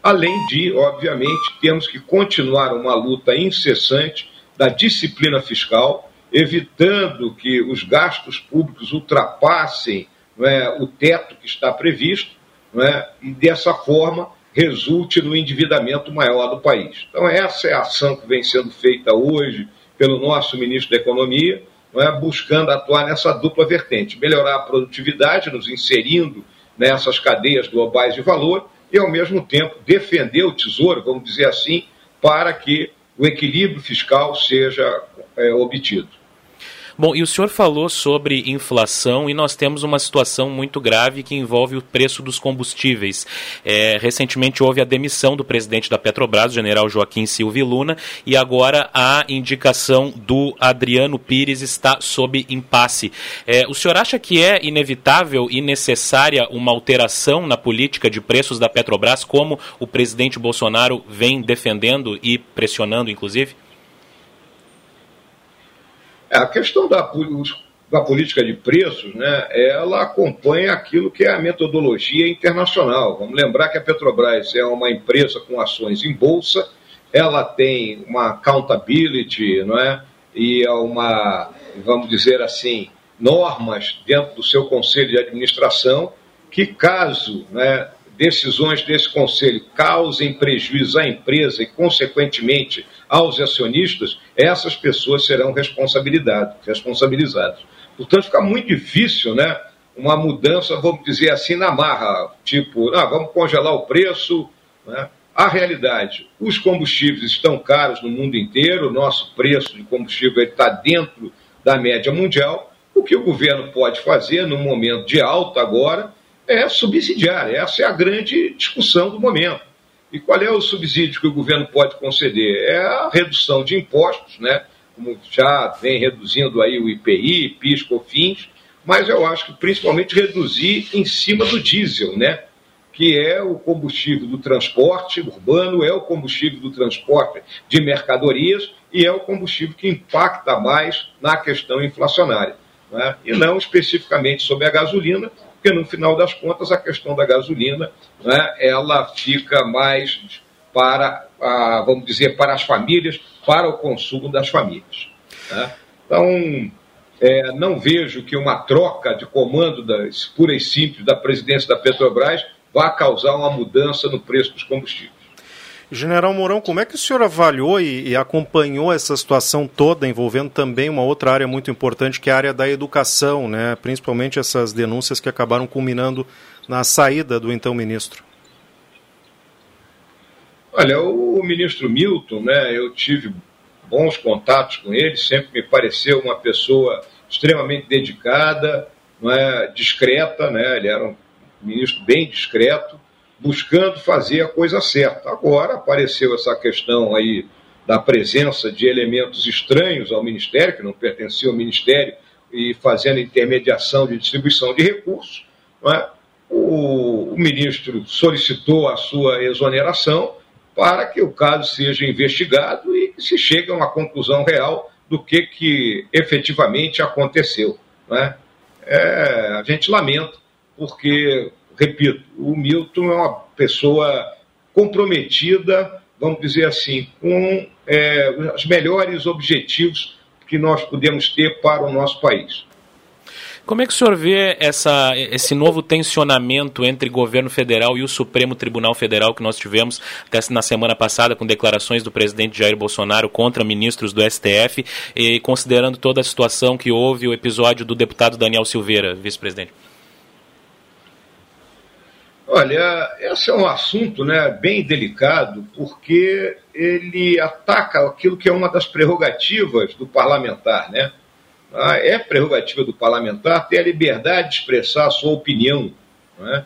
Além de, obviamente, temos que continuar uma luta incessante da disciplina fiscal, evitando que os gastos públicos ultrapassem é, o teto que está previsto, é, e dessa forma resulte no endividamento maior do país. Então, essa é a ação que vem sendo feita hoje pelo nosso ministro da Economia, é, buscando atuar nessa dupla vertente, melhorar a produtividade, nos inserindo nessas cadeias globais de valor e, ao mesmo tempo, defender o tesouro, vamos dizer assim, para que o equilíbrio fiscal seja é, obtido. Bom, e o senhor falou sobre inflação e nós temos uma situação muito grave que envolve o preço dos combustíveis. É, recentemente houve a demissão do presidente da Petrobras, general Joaquim Silva Luna, e agora a indicação do Adriano Pires está sob impasse. É, o senhor acha que é inevitável e necessária uma alteração na política de preços da Petrobras, como o presidente Bolsonaro vem defendendo e pressionando, inclusive? É, a questão da, da política de preços, né, ela acompanha aquilo que é a metodologia internacional. Vamos lembrar que a Petrobras é uma empresa com ações em bolsa, ela tem uma accountability, não é? E é uma, vamos dizer assim, normas dentro do seu conselho de administração que caso né, decisões desse conselho causem prejuízo à empresa e, consequentemente, aos acionistas, essas pessoas serão responsabilizadas. Portanto, fica muito difícil, né? Uma mudança, vamos dizer assim, na marra, tipo, ah, vamos congelar o preço, né? a realidade, os combustíveis estão caros no mundo inteiro, o nosso preço de combustível está dentro da média mundial. O que o governo pode fazer no momento de alta agora é subsidiar. Essa é a grande discussão do momento. E qual é o subsídio que o governo pode conceder? É a redução de impostos, né? como já vem reduzindo aí o IPI, PIS, COFINS, mas eu acho que principalmente reduzir em cima do diesel, né? que é o combustível do transporte urbano, é o combustível do transporte de mercadorias e é o combustível que impacta mais na questão inflacionária. Né? E não especificamente sobre a gasolina, porque no final das contas a questão da gasolina né, ela fica mais para, a, vamos dizer, para as famílias, para o consumo das famílias. Né? Então, é, não vejo que uma troca de comando das, pura e simples da presidência da Petrobras vá causar uma mudança no preço dos combustíveis. General Mourão, como é que o senhor avaliou e, e, acompanhou essa situação toda, envolvendo também uma outra área muito importante, que é a área da educação, né? principalmente essas denúncias que acabaram culminando na saída do então ministro? Olha, o ministro Milton, né, eu tive bons contatos com ele, sempre me pareceu uma pessoa extremamente dedicada, não é, discreta, né, ele era um ministro bem discreto, buscando fazer a coisa certa. Agora apareceu essa questão aí da presença de elementos estranhos ao Ministério, que não pertenciam ao Ministério, e fazendo intermediação de distribuição de recursos. É? O, o ministro solicitou a sua exoneração para que o caso seja investigado e se chegue a uma conclusão real do que, que efetivamente aconteceu. É? É, a gente lamenta, porque repito, o Milton é uma pessoa comprometida, vamos dizer assim, com é, os melhores objetivos que nós podemos ter para o nosso país. Como é que o senhor vê essa, esse novo tensionamento entre governo federal e o Supremo Tribunal Federal que nós tivemos até na semana passada com declarações do presidente Jair Bolsonaro contra ministros do STF e considerando toda a situação que houve, o episódio do deputado Daniel Silveira, vice-presidente? Olha, esse é um assunto né, bem delicado, porque ele ataca aquilo que é uma das prerrogativas do parlamentar. Né? Ah, é prerrogativa do parlamentar ter a liberdade de expressar a sua opinião. Né?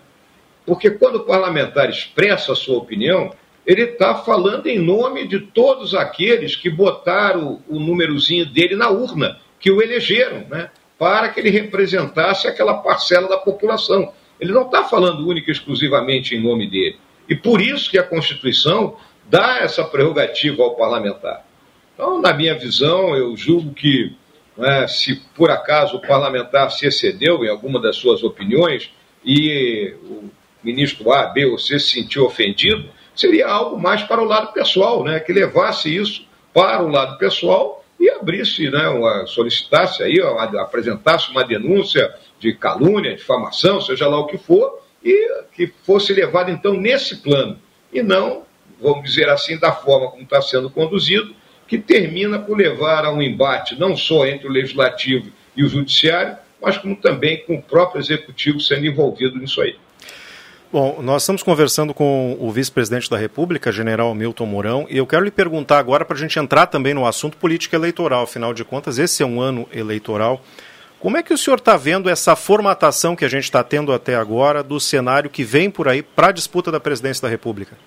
Porque quando o parlamentar expressa a sua opinião, ele está falando em nome de todos aqueles que botaram o númerozinho dele na urna, que o elegeram, né? para que ele representasse aquela parcela da população. Ele não está falando única e exclusivamente em nome dele. E por isso que a Constituição dá essa prerrogativa ao parlamentar. Então, na minha visão, eu julgo que é, se por acaso o parlamentar se excedeu em alguma das suas opiniões e o ministro A, B ou C se sentiu ofendido, seria algo mais para o lado pessoal, né, que levasse isso para o lado pessoal e abrisse, né, uma, solicitasse aí, apresentasse uma denúncia de calúnia, difamação, seja lá o que for, e que fosse levado então nesse plano, e não, vamos dizer assim, da forma como está sendo conduzido, que termina por levar a um embate não só entre o legislativo e o judiciário, mas como também com o próprio executivo sendo envolvido nisso aí. Bom, nós estamos conversando com o vice-presidente da República, general Milton Mourão, e eu quero lhe perguntar agora para a gente entrar também no assunto político eleitoral. Afinal de contas, esse é um ano eleitoral. Como é que o senhor está vendo essa formatação que a gente está tendo até agora do cenário que vem por aí para a disputa da presidência da República?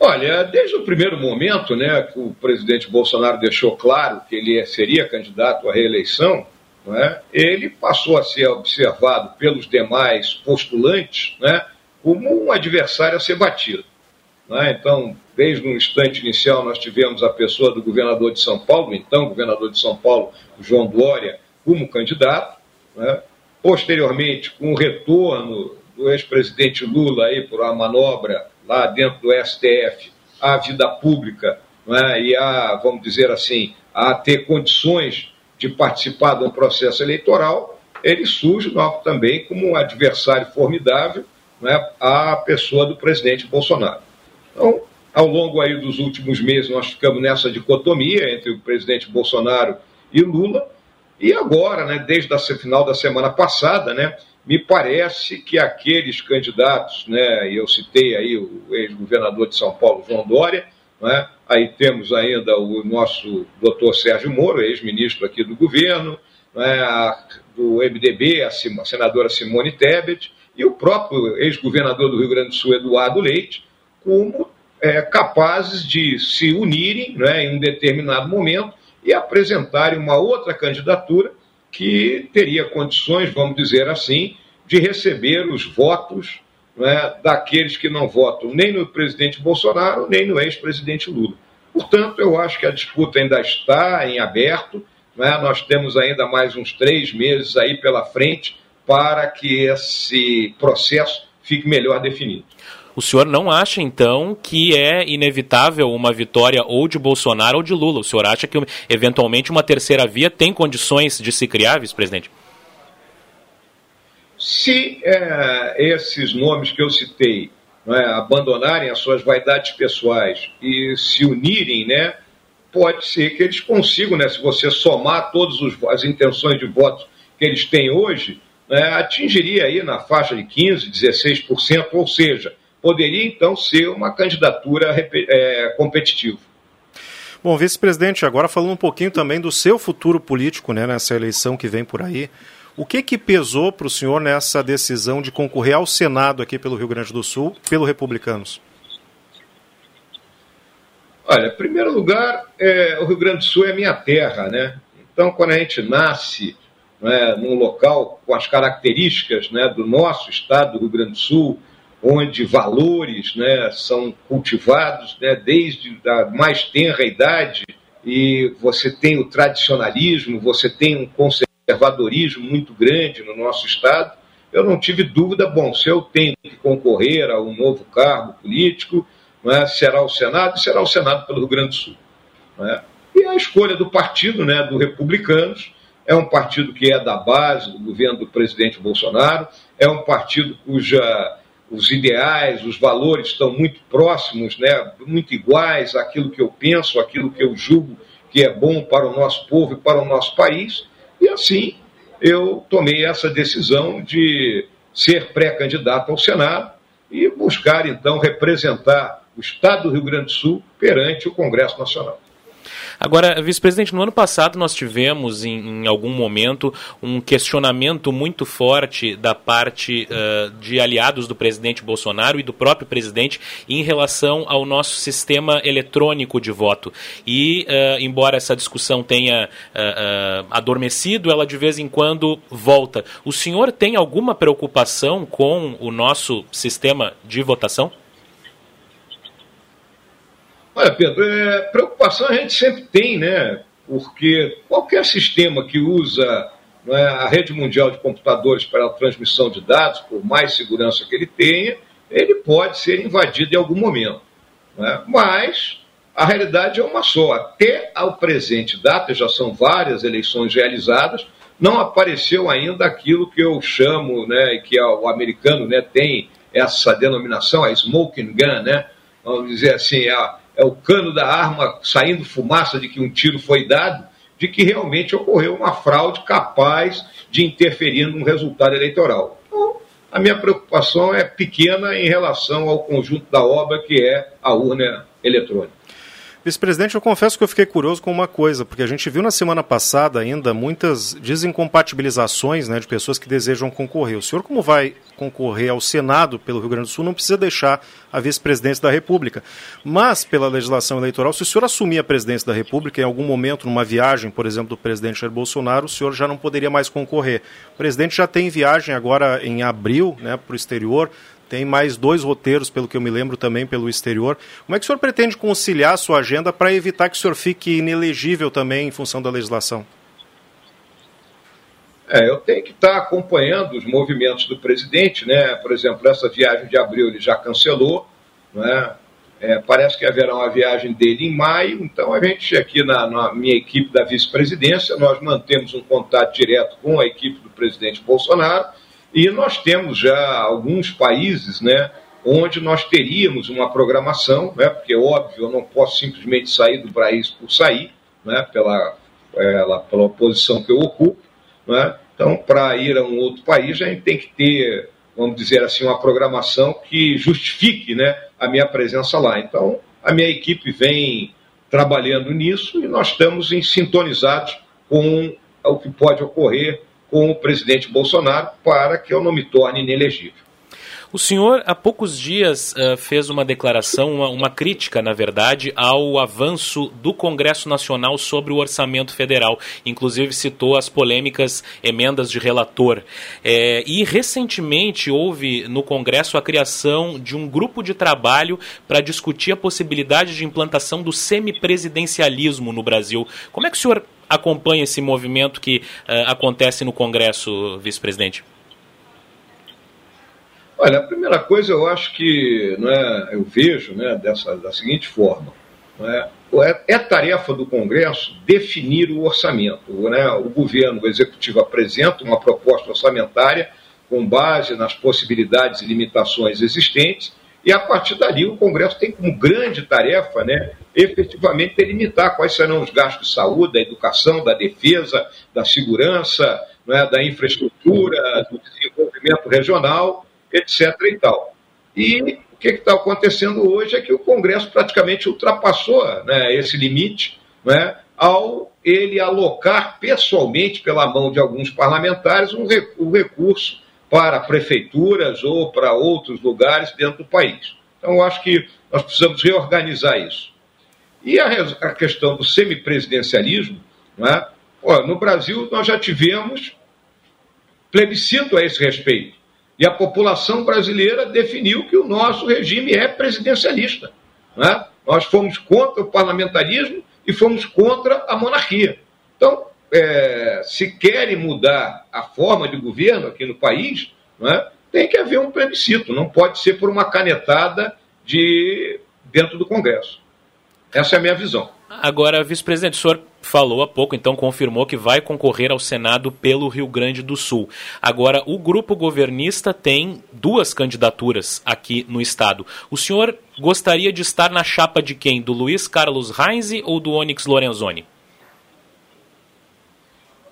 Olha, desde o primeiro momento, né, que o presidente Bolsonaro deixou claro que ele seria candidato à reeleição, né, ele passou a ser observado pelos demais postulantes né, como um adversário a ser batido. Né? Então, desde o instante inicial, nós tivemos a pessoa do governador de São Paulo, então governador de São Paulo, João Dória, como candidato. Né? Posteriormente, com o retorno do ex-presidente Lula aí por uma manobra lá dentro do STF à vida pública né? e a, vamos dizer assim, a ter condições de participar de um processo eleitoral, ele surge também como um adversário formidável né, à pessoa do presidente Bolsonaro. Então, ao longo aí dos últimos meses, nós ficamos nessa dicotomia entre o presidente Bolsonaro e Lula, e agora, né, desde a final da semana passada, né, me parece que aqueles candidatos, né, eu citei aí o ex-governador de São Paulo, João Dória, né, aí temos ainda o nosso doutor Sérgio Moro, ex-ministro aqui do governo, né, a, do MDB, a, a senadora Simone Tebet, e o próprio ex-governador do Rio Grande do Sul, Eduardo Leite, como é, capazes de se unirem né, em um determinado momento e apresentarem uma outra candidatura que teria condições, vamos dizer assim, de receber os votos né, daqueles que não votam nem no presidente Bolsonaro, nem no ex-presidente Lula. Portanto, eu acho que a disputa ainda está em aberto, né, nós temos ainda mais uns três meses aí pela frente para que esse processo fique melhor definido. O senhor não acha, então, que é inevitável uma vitória ou de Bolsonaro ou de Lula? O senhor acha que, eventualmente, uma terceira via tem condições de se criar, vice-presidente? Se é, esses nomes que eu citei é, abandonarem as suas vaidades pessoais e se unirem, né, pode ser que eles consigam, né, se você somar todas as intenções de voto que eles têm hoje, né, atingiria aí na faixa de 15%, 16%, ou seja, poderia então ser uma candidatura é, competitiva. Bom, vice-presidente, agora falando um pouquinho também do seu futuro político né, nessa eleição que vem por aí. O que que pesou para o senhor nessa decisão de concorrer ao Senado aqui pelo Rio Grande do Sul, pelo Republicanos? Olha, em primeiro lugar, é, o Rio Grande do Sul é minha terra, né? Então, quando a gente nasce né, num local com as características né, do nosso estado do Rio Grande do Sul, onde valores né, são cultivados né, desde a mais tenra idade, e você tem o tradicionalismo, você tem um conservadorismo muito grande no nosso Estado, eu não tive dúvida, bom, se eu tenho que concorrer a um novo cargo político, né, será o Senado, será o Senado pelo Rio Grande do Sul. Né? E a escolha do partido, né, do Republicanos, é um partido que é da base do governo do presidente Bolsonaro, é um partido cuja os ideais, os valores estão muito próximos, né, muito iguais àquilo que eu penso, àquilo que eu julgo que é bom para o nosso povo e para o nosso país. E assim eu tomei essa decisão de ser pré-candidato ao Senado e buscar então representar o Estado do Rio Grande do Sul perante o Congresso Nacional. Agora, vice-presidente, no ano passado nós tivemos, em, em, algum momento, um questionamento muito forte da parte uh, de aliados do presidente Bolsonaro e do próprio presidente em relação ao nosso sistema eletrônico de voto. E, uh, embora essa discussão tenha uh, adormecido, ela de vez em quando volta. O senhor tem alguma preocupação com o nosso sistema de votação? Olha, Pedro, é, preocupação a gente sempre tem, né? Porque qualquer sistema que usa é, a rede mundial de computadores para a transmissão de dados, por mais segurança que ele tenha, ele pode ser invadido em algum momento. É? Mas a realidade é uma só. Até ao presente data, já são várias eleições realizadas, não apareceu ainda aquilo que eu chamo, né, e que o americano né, tem essa denominação, a smoking gun, né? Vamos dizer assim, a, é o cano da arma saindo fumaça de que um tiro foi dado, de que realmente ocorreu uma fraude capaz de interferir no resultado eleitoral. Então, a minha preocupação é pequena em relação ao conjunto da obra que é a urna eletrônica. Vice-presidente, eu confesso que eu fiquei curioso com uma coisa, porque a gente viu na semana passada ainda muitas desincompatibilizações né, de pessoas que desejam concorrer. O senhor, como vai concorrer ao Senado pelo Rio Grande do Sul, não precisa deixar a vice-presidência da República. Mas, pela legislação eleitoral, se o senhor assumir a presidência da República em algum momento, numa viagem, por exemplo, do presidente Jair Bolsonaro, o senhor já não poderia mais concorrer. O presidente já tem viagem agora em abril né, para o exterior tem mais dois roteiros, pelo que eu me lembro, também pelo exterior. Como é que o senhor pretende conciliar a sua agenda para evitar que o senhor fique inelegível também em função da legislação? É, eu tenho que estar acompanhando os movimentos do presidente, né? Por exemplo, essa viagem de abril ele já cancelou, né? É, parece que haverá uma viagem dele em maio, então a gente aqui na, na minha equipe da vice-presidência, nós mantemos um contato direto com a equipe do presidente Bolsonaro e nós temos já alguns países, né, onde nós teríamos uma programação, né, porque óbvio eu não posso simplesmente sair do país por sair, né, pela, pela, pela posição que eu ocupo, né, Então, para ir a um outro país, a gente tem que ter, vamos dizer assim, uma programação que justifique né, a minha presença lá. Então, a minha equipe vem trabalhando nisso e nós estamos em sintonizados com o que pode ocorrer com o presidente Bolsonaro para que eu não me torne inelegível. O senhor, há poucos dias, uh, fez uma declaração, uma, uma, crítica, na verdade, ao avanço do Congresso Nacional sobre o orçamento federal. Inclusive, citou as polêmicas emendas de relator. É, e, recentemente, houve no Congresso a criação de um grupo de trabalho para discutir a possibilidade de implantação do semipresidencialismo no Brasil. Como é que o senhor acompanha esse movimento que uh, acontece no Congresso, vice-presidente? Olha, a primeira coisa eu acho que é, eu vejo né, dessa, da seguinte forma: é, é, é, tarefa do Congresso definir o orçamento. Né? O governo, o executivo, apresenta uma proposta orçamentária com base nas possibilidades e limitações existentes, e a partir dali o Congresso tem como grande tarefa né, efetivamente delimitar quais serão os gastos de saúde, da educação, da defesa, da segurança, né, da infraestrutura, do desenvolvimento regional etc. e tal. E o que está acontecendo hoje é que o Congresso praticamente ultrapassou né, esse limite né, ao ele alocar pessoalmente, pela mão de alguns parlamentares, um, um recurso para prefeituras ou para outros lugares dentro do país. Então, eu acho que nós precisamos reorganizar isso. E a, a questão do semipresidencialismo, né, ó, no Brasil nós já tivemos plebiscito a esse respeito. E a população brasileira definiu que o nosso regime é presidencialista. Né? Nós fomos contra o parlamentarismo e fomos contra a monarquia. Então, é, se querem mudar a forma de governo aqui no país, né, tem que haver um plebiscito, não pode ser por uma canetada de dentro do Congresso. Essa é a minha visão. Agora, vice-presidente, o senhor falou há pouco, então confirmou que vai concorrer ao Senado pelo Rio Grande do Sul. Agora, o grupo governista tem duas candidaturas aqui no estado. O senhor gostaria de estar na chapa de quem? Do Luiz Carlos Reis ou do Onyx Lorenzoni?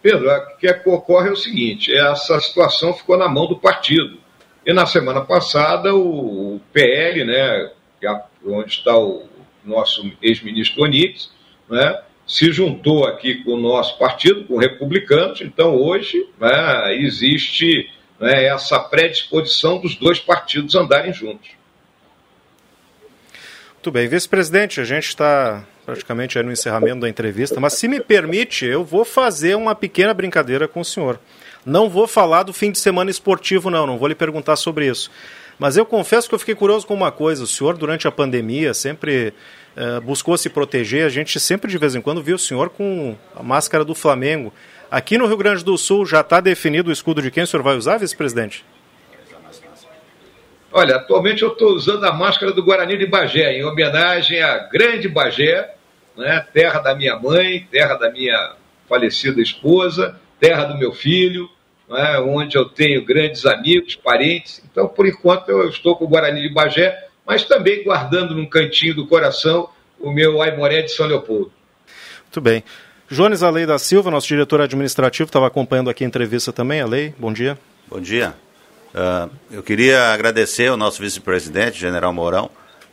Pedro, o que ocorre é o seguinte: essa situação ficou na mão do partido. E na semana passada, o PL, né, é onde está o nosso ex-ministro Onix, né, se juntou aqui com o nosso partido, com republicanos, então hoje né, existe né, essa predisposição dos dois partidos andarem juntos. Muito bem, vice-presidente, a gente está praticamente no encerramento da entrevista, mas se me permite, eu vou fazer uma pequena brincadeira com o senhor. Não vou falar do fim de semana esportivo, não, não vou lhe perguntar sobre isso. Mas eu confesso que eu fiquei curioso com uma coisa. O senhor, durante a pandemia, sempre uh, buscou se proteger. A gente sempre, de vez em quando, viu o senhor com a máscara do Flamengo. Aqui no Rio Grande do Sul já está definido o escudo de quem o senhor vai usar, vice-presidente? Olha, atualmente eu estou usando a máscara do Guarani de Bagé, em homenagem à grande Bagé, né, terra da minha mãe, terra da minha falecida esposa, terra do meu filho, né, onde eu tenho grandes amigos, parentes. Então, por enquanto, eu estou com o Guarani de Bagé, mas também guardando num cantinho do coração o meu Aimoré de São Leopoldo. Muito bem. Jones Alei da Silva, nosso diretor administrativo, estava acompanhando aqui a entrevista também. Alei, bom dia. Bom dia. Uh, eu queria agradecer ao nosso vice-presidente, General Mourão,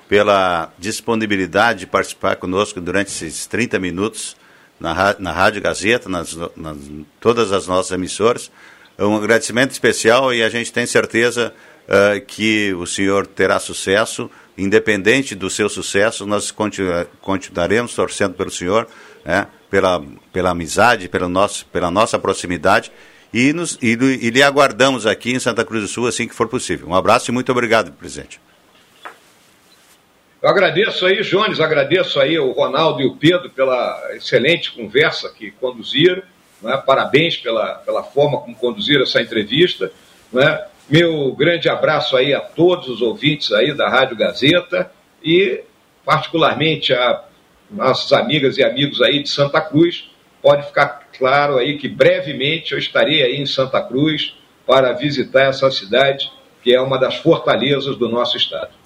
pela disponibilidade de participar conosco durante esses 30 minutos na, na Rádio Gazeta, nas, nas todas as nossas emissoras. Um agradecimento especial e a gente tem certeza uh, que o senhor terá sucesso, independente do seu sucesso, nós continu continuaremos torcendo pelo senhor, né, pela, pela amizade, pela, nosso, pela nossa proximidade e, nos, e, e lhe aguardamos aqui em Santa Cruz do Sul assim que for possível. Um abraço e muito obrigado, presidente. Eu agradeço aí, Jones, agradeço aí o Ronaldo e o Pedro pela excelente conversa que conduziram. Né? Parabéns pela, pela forma como conduziram essa entrevista. Né? Meu grande abraço aí a todos os ouvintes aí da Rádio Gazeta e particularmente a nossas amigas e amigos aí de Santa Cruz. Pode ficar claro aí que brevemente eu estarei aí em Santa Cruz para visitar essa cidade que é uma das fortalezas do nosso estado.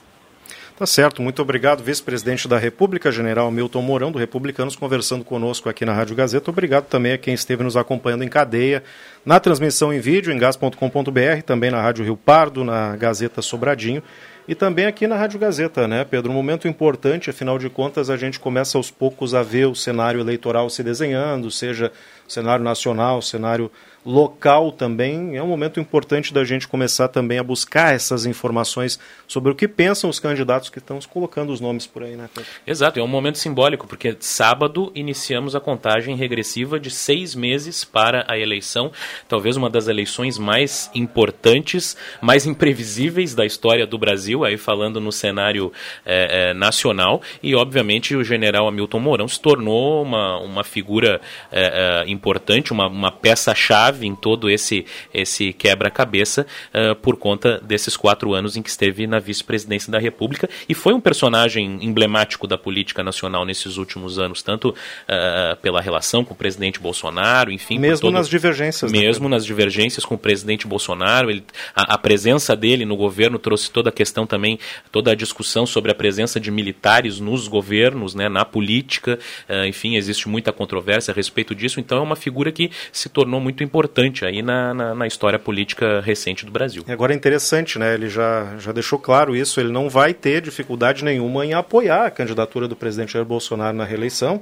Tá certo, muito obrigado, vice-presidente da República, general Milton Mourão, do Republicanos, conversando conosco aqui na Rádio Gazeta. Obrigado também a quem esteve nos acompanhando em cadeia, na transmissão em vídeo, em gas.com.br, também na Rádio Rio Pardo, na Gazeta Sobradinho e também aqui na Rádio Gazeta, né, Pedro? Um momento importante, afinal de contas, a gente começa aos poucos a ver o cenário eleitoral se desenhando, seja cenário nacional, cenário local também. É um momento importante da gente começar também a buscar essas informações sobre o que pensam os candidatos que estão colocando os nomes por aí, né, Pedro? Exato, é um momento simbólico, porque sábado iniciamos a contagem regressiva de seis meses para a eleição, talvez uma das eleições mais importantes, mais imprevisíveis da história do Brasil, aí falando no cenário é, é, nacional, e obviamente o general Hamilton Mourão se tornou uma, uma figura é, importante, uma, uma peça-chave chave em todo esse, esse quebra-cabeça uh, por conta desses quatro anos em que esteve na vice-presidência da República e foi um personagem emblemático da política nacional nesses últimos anos, tanto uh, pela relação com o presidente Bolsonaro, enfim. Mesmo todo, nas divergências. Né, mesmo né? nas divergências com o presidente Bolsonaro, ele, a, a, presença dele no governo trouxe toda a questão também, toda a discussão sobre a presença de militares nos governos, né, na política, uh, enfim, existe muita controvérsia a respeito disso, então é uma figura que se tornou muito importante importante aí na, na, na, história política recente do Brasil. Agora é interessante, né? Ele já, já deixou claro isso, ele não vai ter dificuldade nenhuma em apoiar a candidatura do presidente Jair Bolsonaro na reeleição.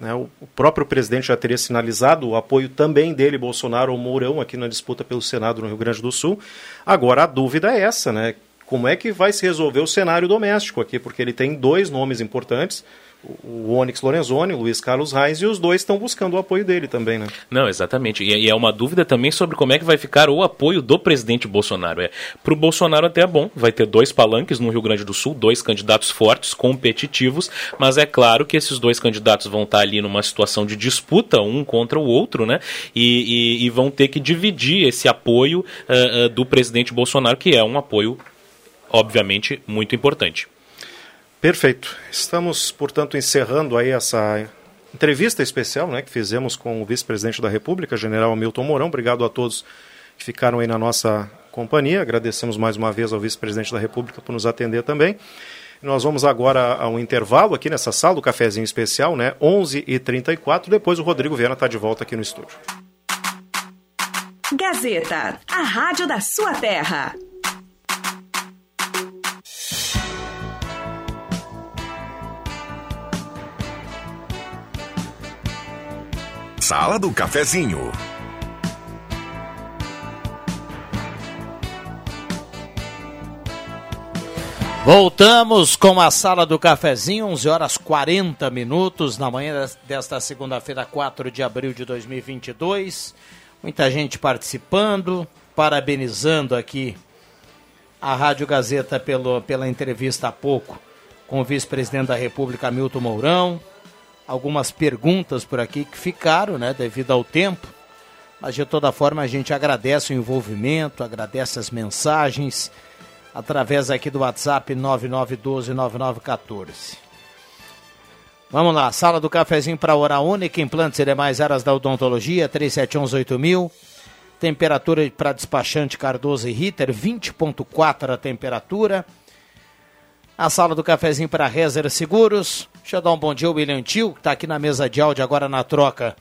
Né? O, o próprio presidente já teria sinalizado o apoio também dele, Bolsonaro ou Mourão, aqui na disputa pelo Senado no Rio Grande do Sul. Agora a dúvida é essa, né? Como é que vai se resolver o cenário doméstico aqui? Porque ele tem dois nomes importantes o Onyx Lorenzoni, o Luiz Carlos Reis, e os dois estão buscando o apoio dele também, né? Não, exatamente. E, é uma dúvida também sobre como é que vai ficar o apoio do presidente Bolsonaro. É, Para o Bolsonaro até é bom, vai ter dois palanques no Rio Grande do Sul, dois candidatos fortes, competitivos, mas é claro que esses dois candidatos vão estar ali numa situação de disputa, um contra o outro, né? E, e, e vão ter que dividir esse apoio uh, uh, do presidente Bolsonaro, que é um apoio, obviamente, muito importante. Perfeito. Estamos, portanto, encerrando aí essa entrevista especial né, que fizemos com o vice-presidente da República, general Milton Mourão. Obrigado a todos que ficaram aí na nossa companhia. Agradecemos mais uma vez ao vice-presidente da República por nos atender também. Nós vamos agora a um intervalo aqui nessa sala do cafezinho especial, né? 11h34. Depois o Rodrigo Viana está de volta aqui no estúdio. Gazeta, a rádio da sua terra. Sala do Cafezinho. Voltamos com a Sala do Cafezinho, 11 horas 40 minutos, na manhã desta segunda-feira, 4 de abril de 2022. Muita gente participando, parabenizando aqui a Rádio Gazeta pelo, pela entrevista há pouco com o vice-presidente da República, Milton Mourão algumas perguntas por aqui que ficaram, né, devido ao tempo. Mas de toda forma a gente agradece o envolvimento, agradece as mensagens através aqui do WhatsApp 99129914. Vamos lá, sala do cafezinho para hora única, implantes e demais áreas da odontologia, 37118000. Temperatura para despachante Cardoso e Ritter, 20.4 a temperatura. A sala do cafezinho para Rezer Seguros. Deixa eu dar um bom dia ao William Tio, que está aqui na mesa de áudio agora na troca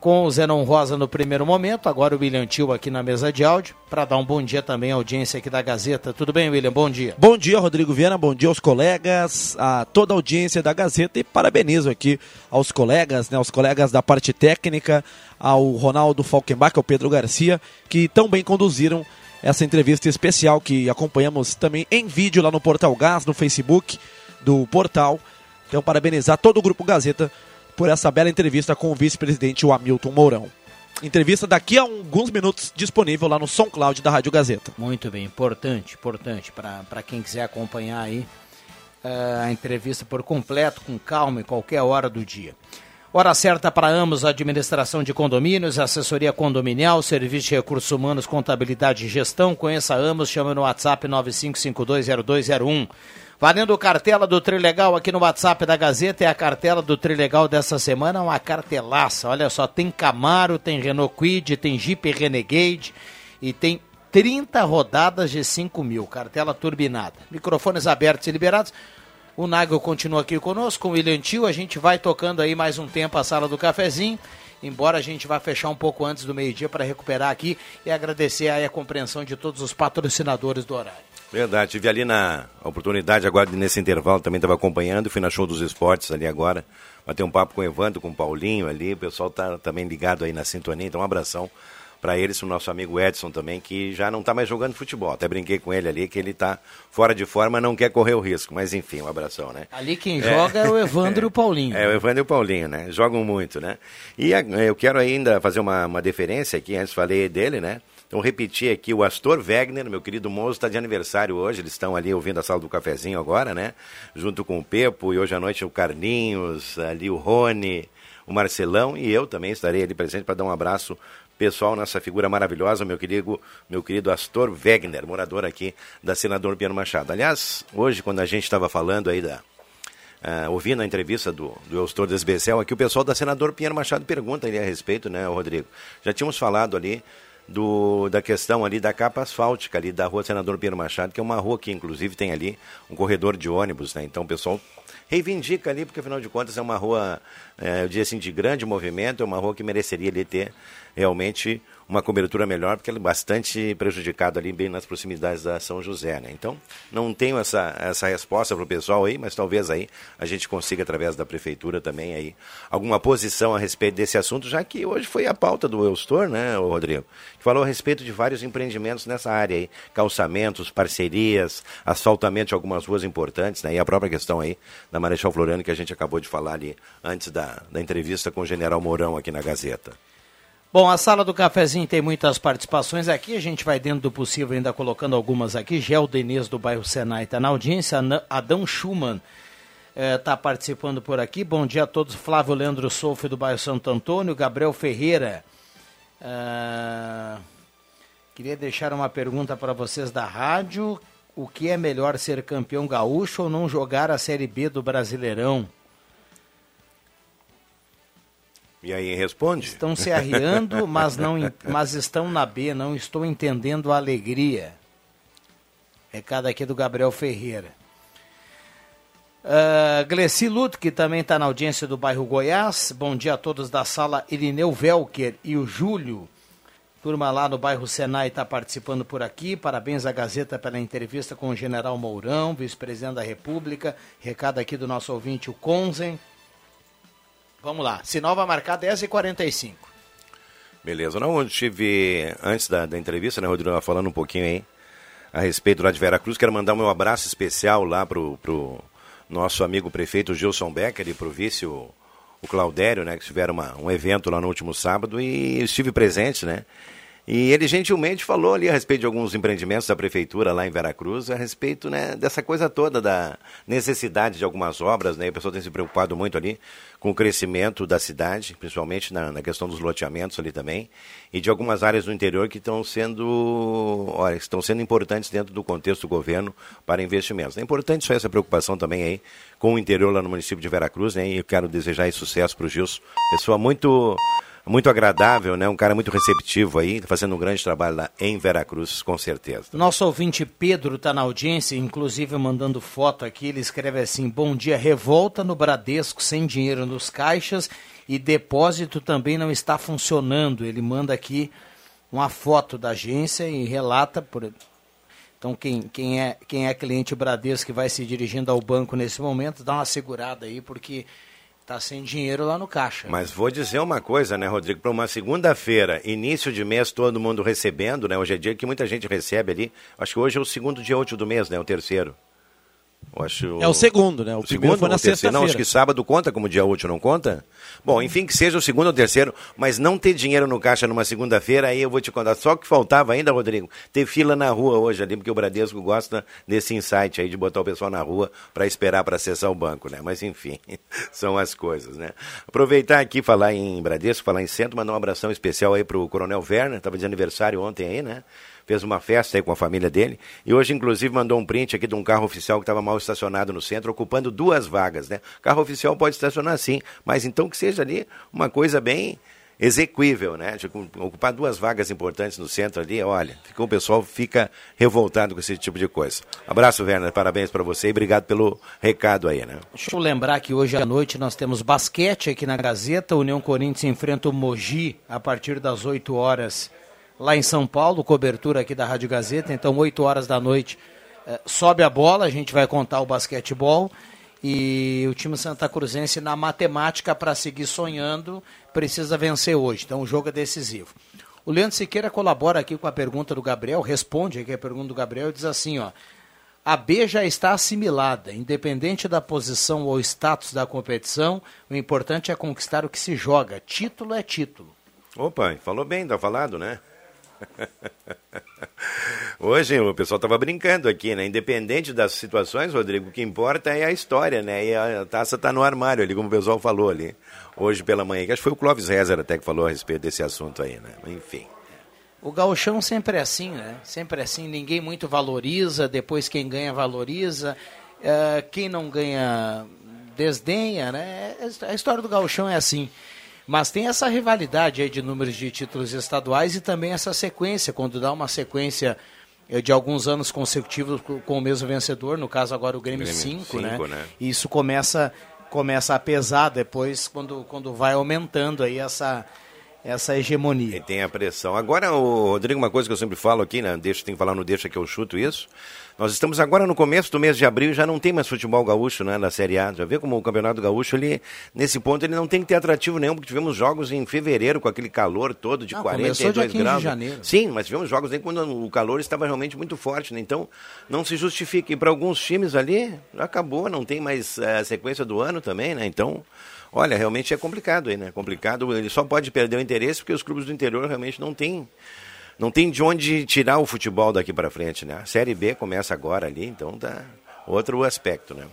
com o Zenon Rosa no primeiro momento, agora o William Tio aqui na mesa de áudio, para dar um bom dia também à audiência aqui da Gazeta. Tudo bem, William? Bom dia. Bom dia, Rodrigo Viana, bom dia aos colegas, a toda a audiência da Gazeta e parabenizo aqui aos colegas, né, aos colegas da parte técnica, ao Ronaldo Falkenbach, ao Pedro Garcia, que tão bem conduziram essa entrevista especial que acompanhamos também em vídeo lá no Portal Gás, no Facebook do portal. Então, parabenizar todo o Grupo Gazeta por essa bela entrevista com o vice-presidente Hamilton Mourão. Entrevista daqui a alguns minutos disponível lá no SoundCloud da Rádio Gazeta. Muito bem, importante, importante para quem quiser acompanhar aí uh, a entrevista por completo, com calma, em qualquer hora do dia. Hora certa para ambos, administração de condomínios, assessoria condominial, serviço de recursos humanos, contabilidade e gestão. Conheça ambos, chama no WhatsApp 95520201. Valendo cartela do Trilegal aqui no WhatsApp da Gazeta, é a cartela do Trilegal dessa semana, uma cartelaça. Olha só, tem Camaro, tem Renault Quid, tem Jeep Renegade e tem 30 rodadas de 5 mil, cartela turbinada. Microfones abertos e liberados. O Nagel continua aqui conosco, o William Tio. A gente vai tocando aí mais um tempo a sala do cafezinho. Embora a gente vá fechar um pouco antes do meio-dia para recuperar aqui e agradecer a compreensão de todos os patrocinadores do horário. Verdade, tive ali na oportunidade agora nesse intervalo, também estava acompanhando, fui na show dos esportes ali agora, bater um papo com o Evandro, com o Paulinho ali, o pessoal tá também ligado aí na sintonia, então um abração para eles, o nosso amigo Edson também, que já não está mais jogando futebol. Até brinquei com ele ali que ele está fora de forma, não quer correr o risco. Mas enfim, um abração, né? Ali quem é. joga é o Evandro e o Paulinho. É, o Evandro e o Paulinho, né? Jogam muito, né? E eu quero ainda fazer uma, uma deferência aqui, antes falei dele, né? Então, repetir aqui, o Astor Wegner, meu querido moço, está de aniversário hoje. Eles estão ali ouvindo a sala do cafezinho agora, né? Junto com o Pepo, e hoje à noite o Carlinhos, ali o Rony, o Marcelão, e eu também estarei ali presente para dar um abraço pessoal nessa figura maravilhosa, meu querido, meu querido Astor Wegner, morador aqui da Senador Piano Machado. Aliás, hoje, quando a gente estava falando aí da. Uh, ouvindo a entrevista do, do Eustor Desbecel, aqui o pessoal da Senador Pinheiro Machado pergunta ali a respeito, né, Rodrigo? Já tínhamos falado ali do, da questão ali da capa asfáltica ali da rua Senador Pinheiro Machado, que é uma rua que inclusive tem ali um corredor de ônibus, né? Então o pessoal reivindica ali, porque afinal de contas é uma rua, é, eu diria assim, de grande movimento, é uma rua que mereceria ali ter realmente uma cobertura melhor, porque ela é bastante prejudicada ali bem nas proximidades da São José, né? Então, não tenho essa, essa resposta para o pessoal aí, mas talvez aí a gente consiga, através da prefeitura também aí, alguma posição a respeito desse assunto, já que hoje foi a pauta do Eustor, né, Rodrigo? Que falou a respeito de vários empreendimentos nessa área aí, calçamentos, parcerias, asfaltamento de algumas ruas importantes, né? E a própria questão aí da Marechal Floriano, que a gente acabou de falar ali antes da, da entrevista com o General Mourão aqui na Gazeta. Bom, a sala do cafezinho tem muitas participações aqui, a gente vai dentro do possível ainda colocando algumas aqui. Gel do bairro Senai está na audiência, Adão Schumann está eh, participando por aqui. Bom dia a todos, Flávio Leandro Soufe do bairro Santo Antônio, Gabriel Ferreira. Uh, queria deixar uma pergunta para vocês da rádio. O que é melhor ser campeão gaúcho ou não jogar a Série B do Brasileirão? E aí responde? Estão se arriando, mas, não, mas estão na B, não estou entendendo a alegria. Recado aqui do Gabriel Ferreira. Uh, Gleci Luto, que também está na audiência do bairro Goiás. Bom dia a todos da sala Irineu Velker e o Júlio. Turma lá no bairro Senai está participando por aqui. Parabéns à Gazeta pela entrevista com o general Mourão, vice-presidente da República. Recado aqui do nosso ouvinte, o Conzen. Vamos lá. Sinal vai marcar 10h45. Beleza. Não, eu tive, antes da, da entrevista, né, Rodrigo, falando um pouquinho aí a respeito lá de Veracruz. Quero mandar um abraço especial lá pro, pro nosso amigo prefeito Gilson Becker e pro vice, o, o Claudério, né, que tiveram uma, um evento lá no último sábado e estive presente, né? E ele gentilmente falou ali a respeito de alguns empreendimentos da prefeitura lá em Veracruz, a respeito né, dessa coisa toda da necessidade de algumas obras, né? O pessoal tem se preocupado muito ali com o crescimento da cidade, principalmente na, na questão dos loteamentos ali também, e de algumas áreas do interior que estão sendo, olha, estão sendo importantes dentro do contexto do governo para investimentos. É importante só essa preocupação também aí com o interior lá no município de Veracruz, né? E eu quero desejar sucesso para o Gilson, pessoa muito muito agradável, né? Um cara muito receptivo aí, fazendo um grande trabalho lá em Veracruz, com certeza. Nosso ouvinte Pedro está na audiência, inclusive mandando foto aqui. Ele escreve assim: Bom dia, revolta no Bradesco sem dinheiro nos caixas e depósito também não está funcionando. Ele manda aqui uma foto da agência e relata por. Então, quem, quem, é, quem é cliente Bradesco que vai se dirigindo ao banco nesse momento, dá uma segurada aí, porque Tá sem dinheiro lá no caixa. Mas vou dizer uma coisa, né, Rodrigo? Para uma segunda-feira, início de mês, todo mundo recebendo, né? Hoje é dia que muita gente recebe ali. Acho que hoje é o segundo dia útil do mês, né? O terceiro. Acho... É o segundo, né? O, o primeiro segundo, foi na sexta-feira. Não, acho que sábado conta como dia útil, não conta? Bom, enfim, que seja o segundo ou terceiro, mas não ter dinheiro no caixa numa segunda-feira, aí eu vou te contar. Só que faltava ainda, Rodrigo, ter fila na rua hoje ali, porque o Bradesco gosta desse insight aí de botar o pessoal na rua para esperar para acessar o banco, né? Mas enfim, são as coisas, né? Aproveitar aqui, falar em Bradesco, falar em centro, mandar um abração especial aí pro Coronel Werner, estava de aniversário ontem aí, né? Fez uma festa aí com a família dele. E hoje, inclusive, mandou um print aqui de um carro oficial que estava mal estacionado no centro, ocupando duas vagas, né? Carro oficial pode estacionar sim, mas então que seja ali uma coisa bem exequível, né? De ocupar duas vagas importantes no centro ali, olha, fica, o pessoal fica revoltado com esse tipo de coisa. Abraço, Werner, parabéns para você e obrigado pelo recado aí, né? Deixa eu lembrar que hoje à noite nós temos basquete aqui na Gazeta, União Corinthians enfrenta o Mogi a partir das 8 horas lá em São Paulo, cobertura aqui da Rádio Gazeta, então 8 horas da noite eh, sobe a bola, a gente vai contar o basquetebol e o time Santa Cruzense na matemática para seguir sonhando precisa vencer hoje. Então o jogo é decisivo. O Leandro Siqueira colabora aqui com a pergunta do Gabriel, responde aqui a pergunta do Gabriel e diz assim, ó: a B já está assimilada, independente da posição ou status da competição, o importante é conquistar o que se joga. Título é título. Opa, falou bem, tá falado, né? Hoje o pessoal estava brincando aqui, né? Independente das situações, Rodrigo, o que importa é a história, né? E a taça está no armário ali, como o pessoal falou ali, hoje pela manhã. Acho que foi o Clóvis Rezer até que falou a respeito desse assunto aí, né? Enfim. O gauchão sempre é assim, né? Sempre é assim, ninguém muito valoriza, depois quem ganha valoriza, uh, quem não ganha desdenha, né? A história do gauchão é assim. Mas tem essa rivalidade aí de números de títulos estaduais e também essa sequência, quando dá uma sequência eh, de alguns anos consecutivos com o mesmo vencedor, no caso agora o Grêmio 5, né? né? E isso começa começa a pesar depois quando, quando vai aumentando aí essa essa hegemonia. E tem a pressão. Agora, o Rodrigo, uma coisa que eu sempre falo aqui, né? Deixa, tem que falar no Deixa que eu chuto isso. Nós estamos agora no começo do mês de abril e já não tem mais futebol gaúcho né, na Série A. Já vê como o Campeonato Gaúcho, ele, nesse ponto, ele não tem que ter atrativo nenhum, porque tivemos jogos em fevereiro com aquele calor todo de não, 42 graus. De janeiro. Sim, mas tivemos jogos aí quando o calor estava realmente muito forte, né? Então, não se justifica. E para alguns times ali, já acabou, não tem mais a eh, sequência do ano também, né? Então, olha, realmente é complicado aí, né? Complicado. Ele só pode perder o interesse porque os clubes do interior realmente não têm não tem de onde tirar o futebol daqui para frente, né? A Série B começa agora ali, então tá outro aspecto, né?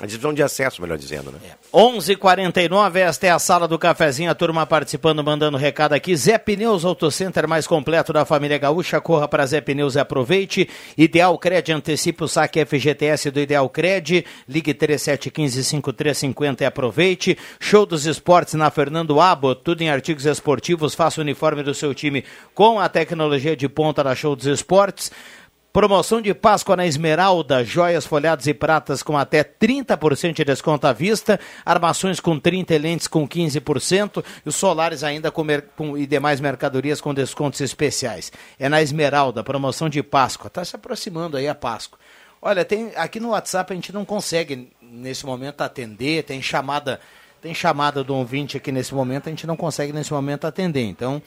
A divisão de acesso, melhor dizendo, né? É. 11:49 esta é a sala do cafezinho, a turma participando, mandando recado aqui. Zé Pneus Auto Center mais completo da família Gaúcha, corra para Zé Pneus e aproveite. Ideal Cred, antecipe o saque FGTS do Ideal Cred, ligue 3715-5350 e aproveite. Show dos esportes na Fernando Abbott, tudo em artigos esportivos, faça o uniforme do seu time com a tecnologia de ponta da Show dos Esportes. Promoção de Páscoa na Esmeralda, joias folhadas e pratas com até 30% de desconto à vista, armações com 30 lentes com 15% e os solares ainda com, com, e demais mercadorias com descontos especiais. É na Esmeralda, promoção de Páscoa. Está se aproximando aí a Páscoa. Olha, tem aqui no WhatsApp a gente não consegue nesse momento atender, tem chamada, tem chamada do ouvinte aqui nesse momento, a gente não consegue nesse momento atender. Então,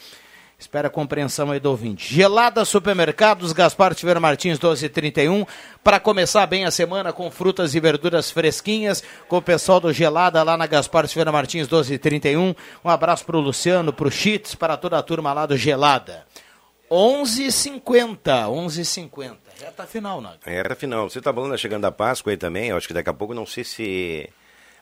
Espera a compreensão aí do ouvinte. Gelada Supermercados, Gaspar Tiveiro Martins, 1231. Para começar bem a semana com frutas e verduras fresquinhas, com o pessoal do Gelada lá na Gaspar Tiveiro Martins, 1231. Um abraço para o Luciano, para o Chits, para toda a turma lá do Gelada. 11h50, 11h50. Reta final, Nath. Reta final. Você está falando da chegando a Páscoa aí também, eu acho que daqui a pouco, não sei se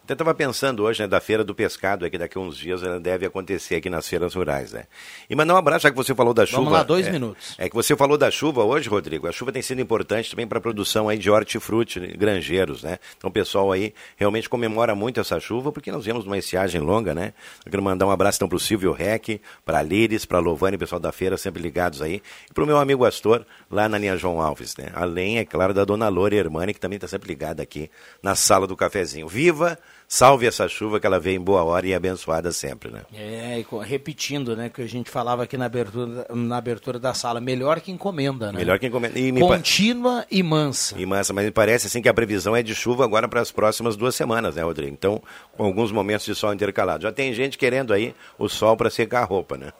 até estava pensando hoje, né, da Feira do Pescado, que daqui a uns dias ela deve acontecer aqui nas feiras rurais, né? E mandar um abraço, já que você falou da chuva. Vamos lá, dois é, minutos. É que você falou da chuva hoje, Rodrigo. A chuva tem sido importante também para a produção aí de hortifruti, granjeiros, né? Então o pessoal aí realmente comemora muito essa chuva, porque nós vemos uma estiagem longa, né? Eu quero mandar um abraço então para o Silvio Rec, para a Liris, para a Lovane, pessoal da feira, sempre ligados aí. E para o meu amigo Astor, lá na linha João Alves, né? Além, é claro, da dona Lore Hermani, que também está sempre ligada aqui na sala do cafezinho. Viva! Salve essa chuva que ela veio em boa hora e abençoada sempre, né? É, repetindo, né, que a gente falava aqui na abertura, na abertura da sala, melhor que encomenda, né? Melhor que encomenda. E Contínua pa... e mansa. E mansa, mas me parece assim que a previsão é de chuva agora para as próximas duas semanas, né, Rodrigo? Então, com alguns momentos de sol intercalado. Já tem gente querendo aí o sol para secar a roupa, né?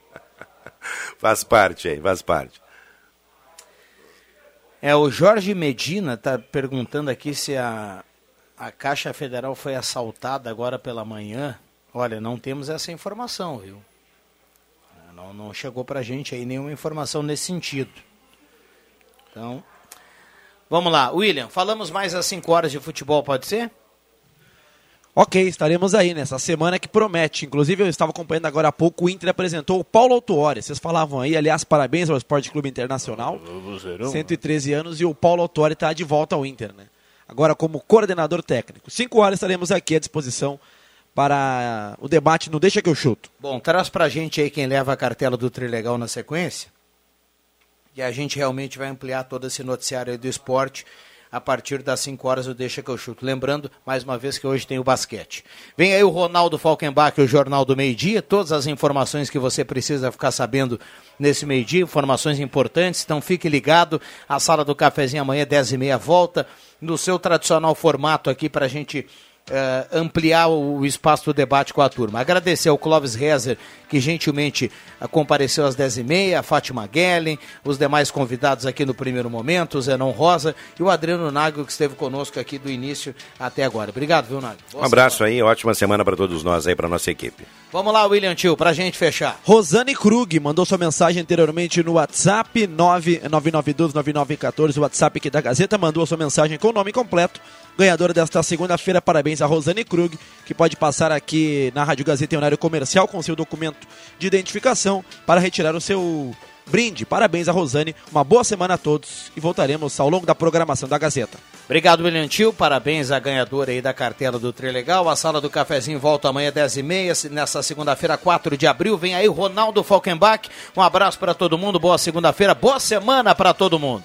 faz parte aí, faz parte. É, o Jorge Medina está perguntando aqui se a a Caixa Federal foi assaltada agora pela manhã. Olha, não temos essa informação, viu? Não, não chegou para a gente aí nenhuma informação nesse sentido. Então, vamos lá. William, falamos mais às 5 horas de futebol, pode ser? Ok, estaremos aí nessa semana que promete. Inclusive, eu estava acompanhando agora há pouco, o Inter apresentou o Paulo Autuori. Vocês falavam aí, aliás, parabéns ao Esporte Clube Internacional. 113 anos e o Paulo Autuori está de volta ao Inter, né? Agora como coordenador técnico. Cinco horas estaremos aqui à disposição para o debate no Deixa que eu chuto. Bom, traz pra gente aí quem leva a cartela do Trilegal na sequência. E a gente realmente vai ampliar todo esse noticiário do esporte a partir das 5 horas do Deixa que eu chuto. Lembrando, mais uma vez, que hoje tem o basquete. Vem aí o Ronaldo Falkenbach, o Jornal do Meio Dia, todas as informações que você precisa ficar sabendo nesse meio dia, informações importantes, então fique ligado, a sala do cafezinho amanhã, 10 e meia, volta, no seu tradicional formato aqui para a gente eh, ampliar o, espaço do debate com a turma. Agradecer ao Clóvis Rezer, que gentilmente uh, compareceu às 10h30, a Fátima Guellen, os demais convidados aqui no primeiro momento, o Zenon Rosa e o Adriano Nagel, que esteve conosco aqui do início até agora. Obrigado, viu, Nagel? Um abraço aí, ótima semana para todos nós aí, para nossa equipe. Vamos lá, William Tio, para a gente fechar. Rosane Krug mandou sua mensagem anteriormente no WhatsApp 999129914, o WhatsApp aqui da Gazeta, mandou a sua mensagem com o nome completo ganhadora desta segunda-feira. Parabéns a Rosane Krug, que pode passar aqui na Rádio Gazeta em horário comercial com seu documento de identificação para retirar o seu brinde. Parabéns a Rosane, uma boa semana a todos e voltaremos ao longo da programação da Gazeta. Obrigado, William. Parabéns à ganhadora aí da cartela do Trilegal. A sala do cafezinho volta amanhã 10h30, nessa segunda-feira, 4 de abril. Vem aí Ronaldo Falkenbach. Um abraço para todo mundo, boa segunda-feira, boa semana para todo mundo.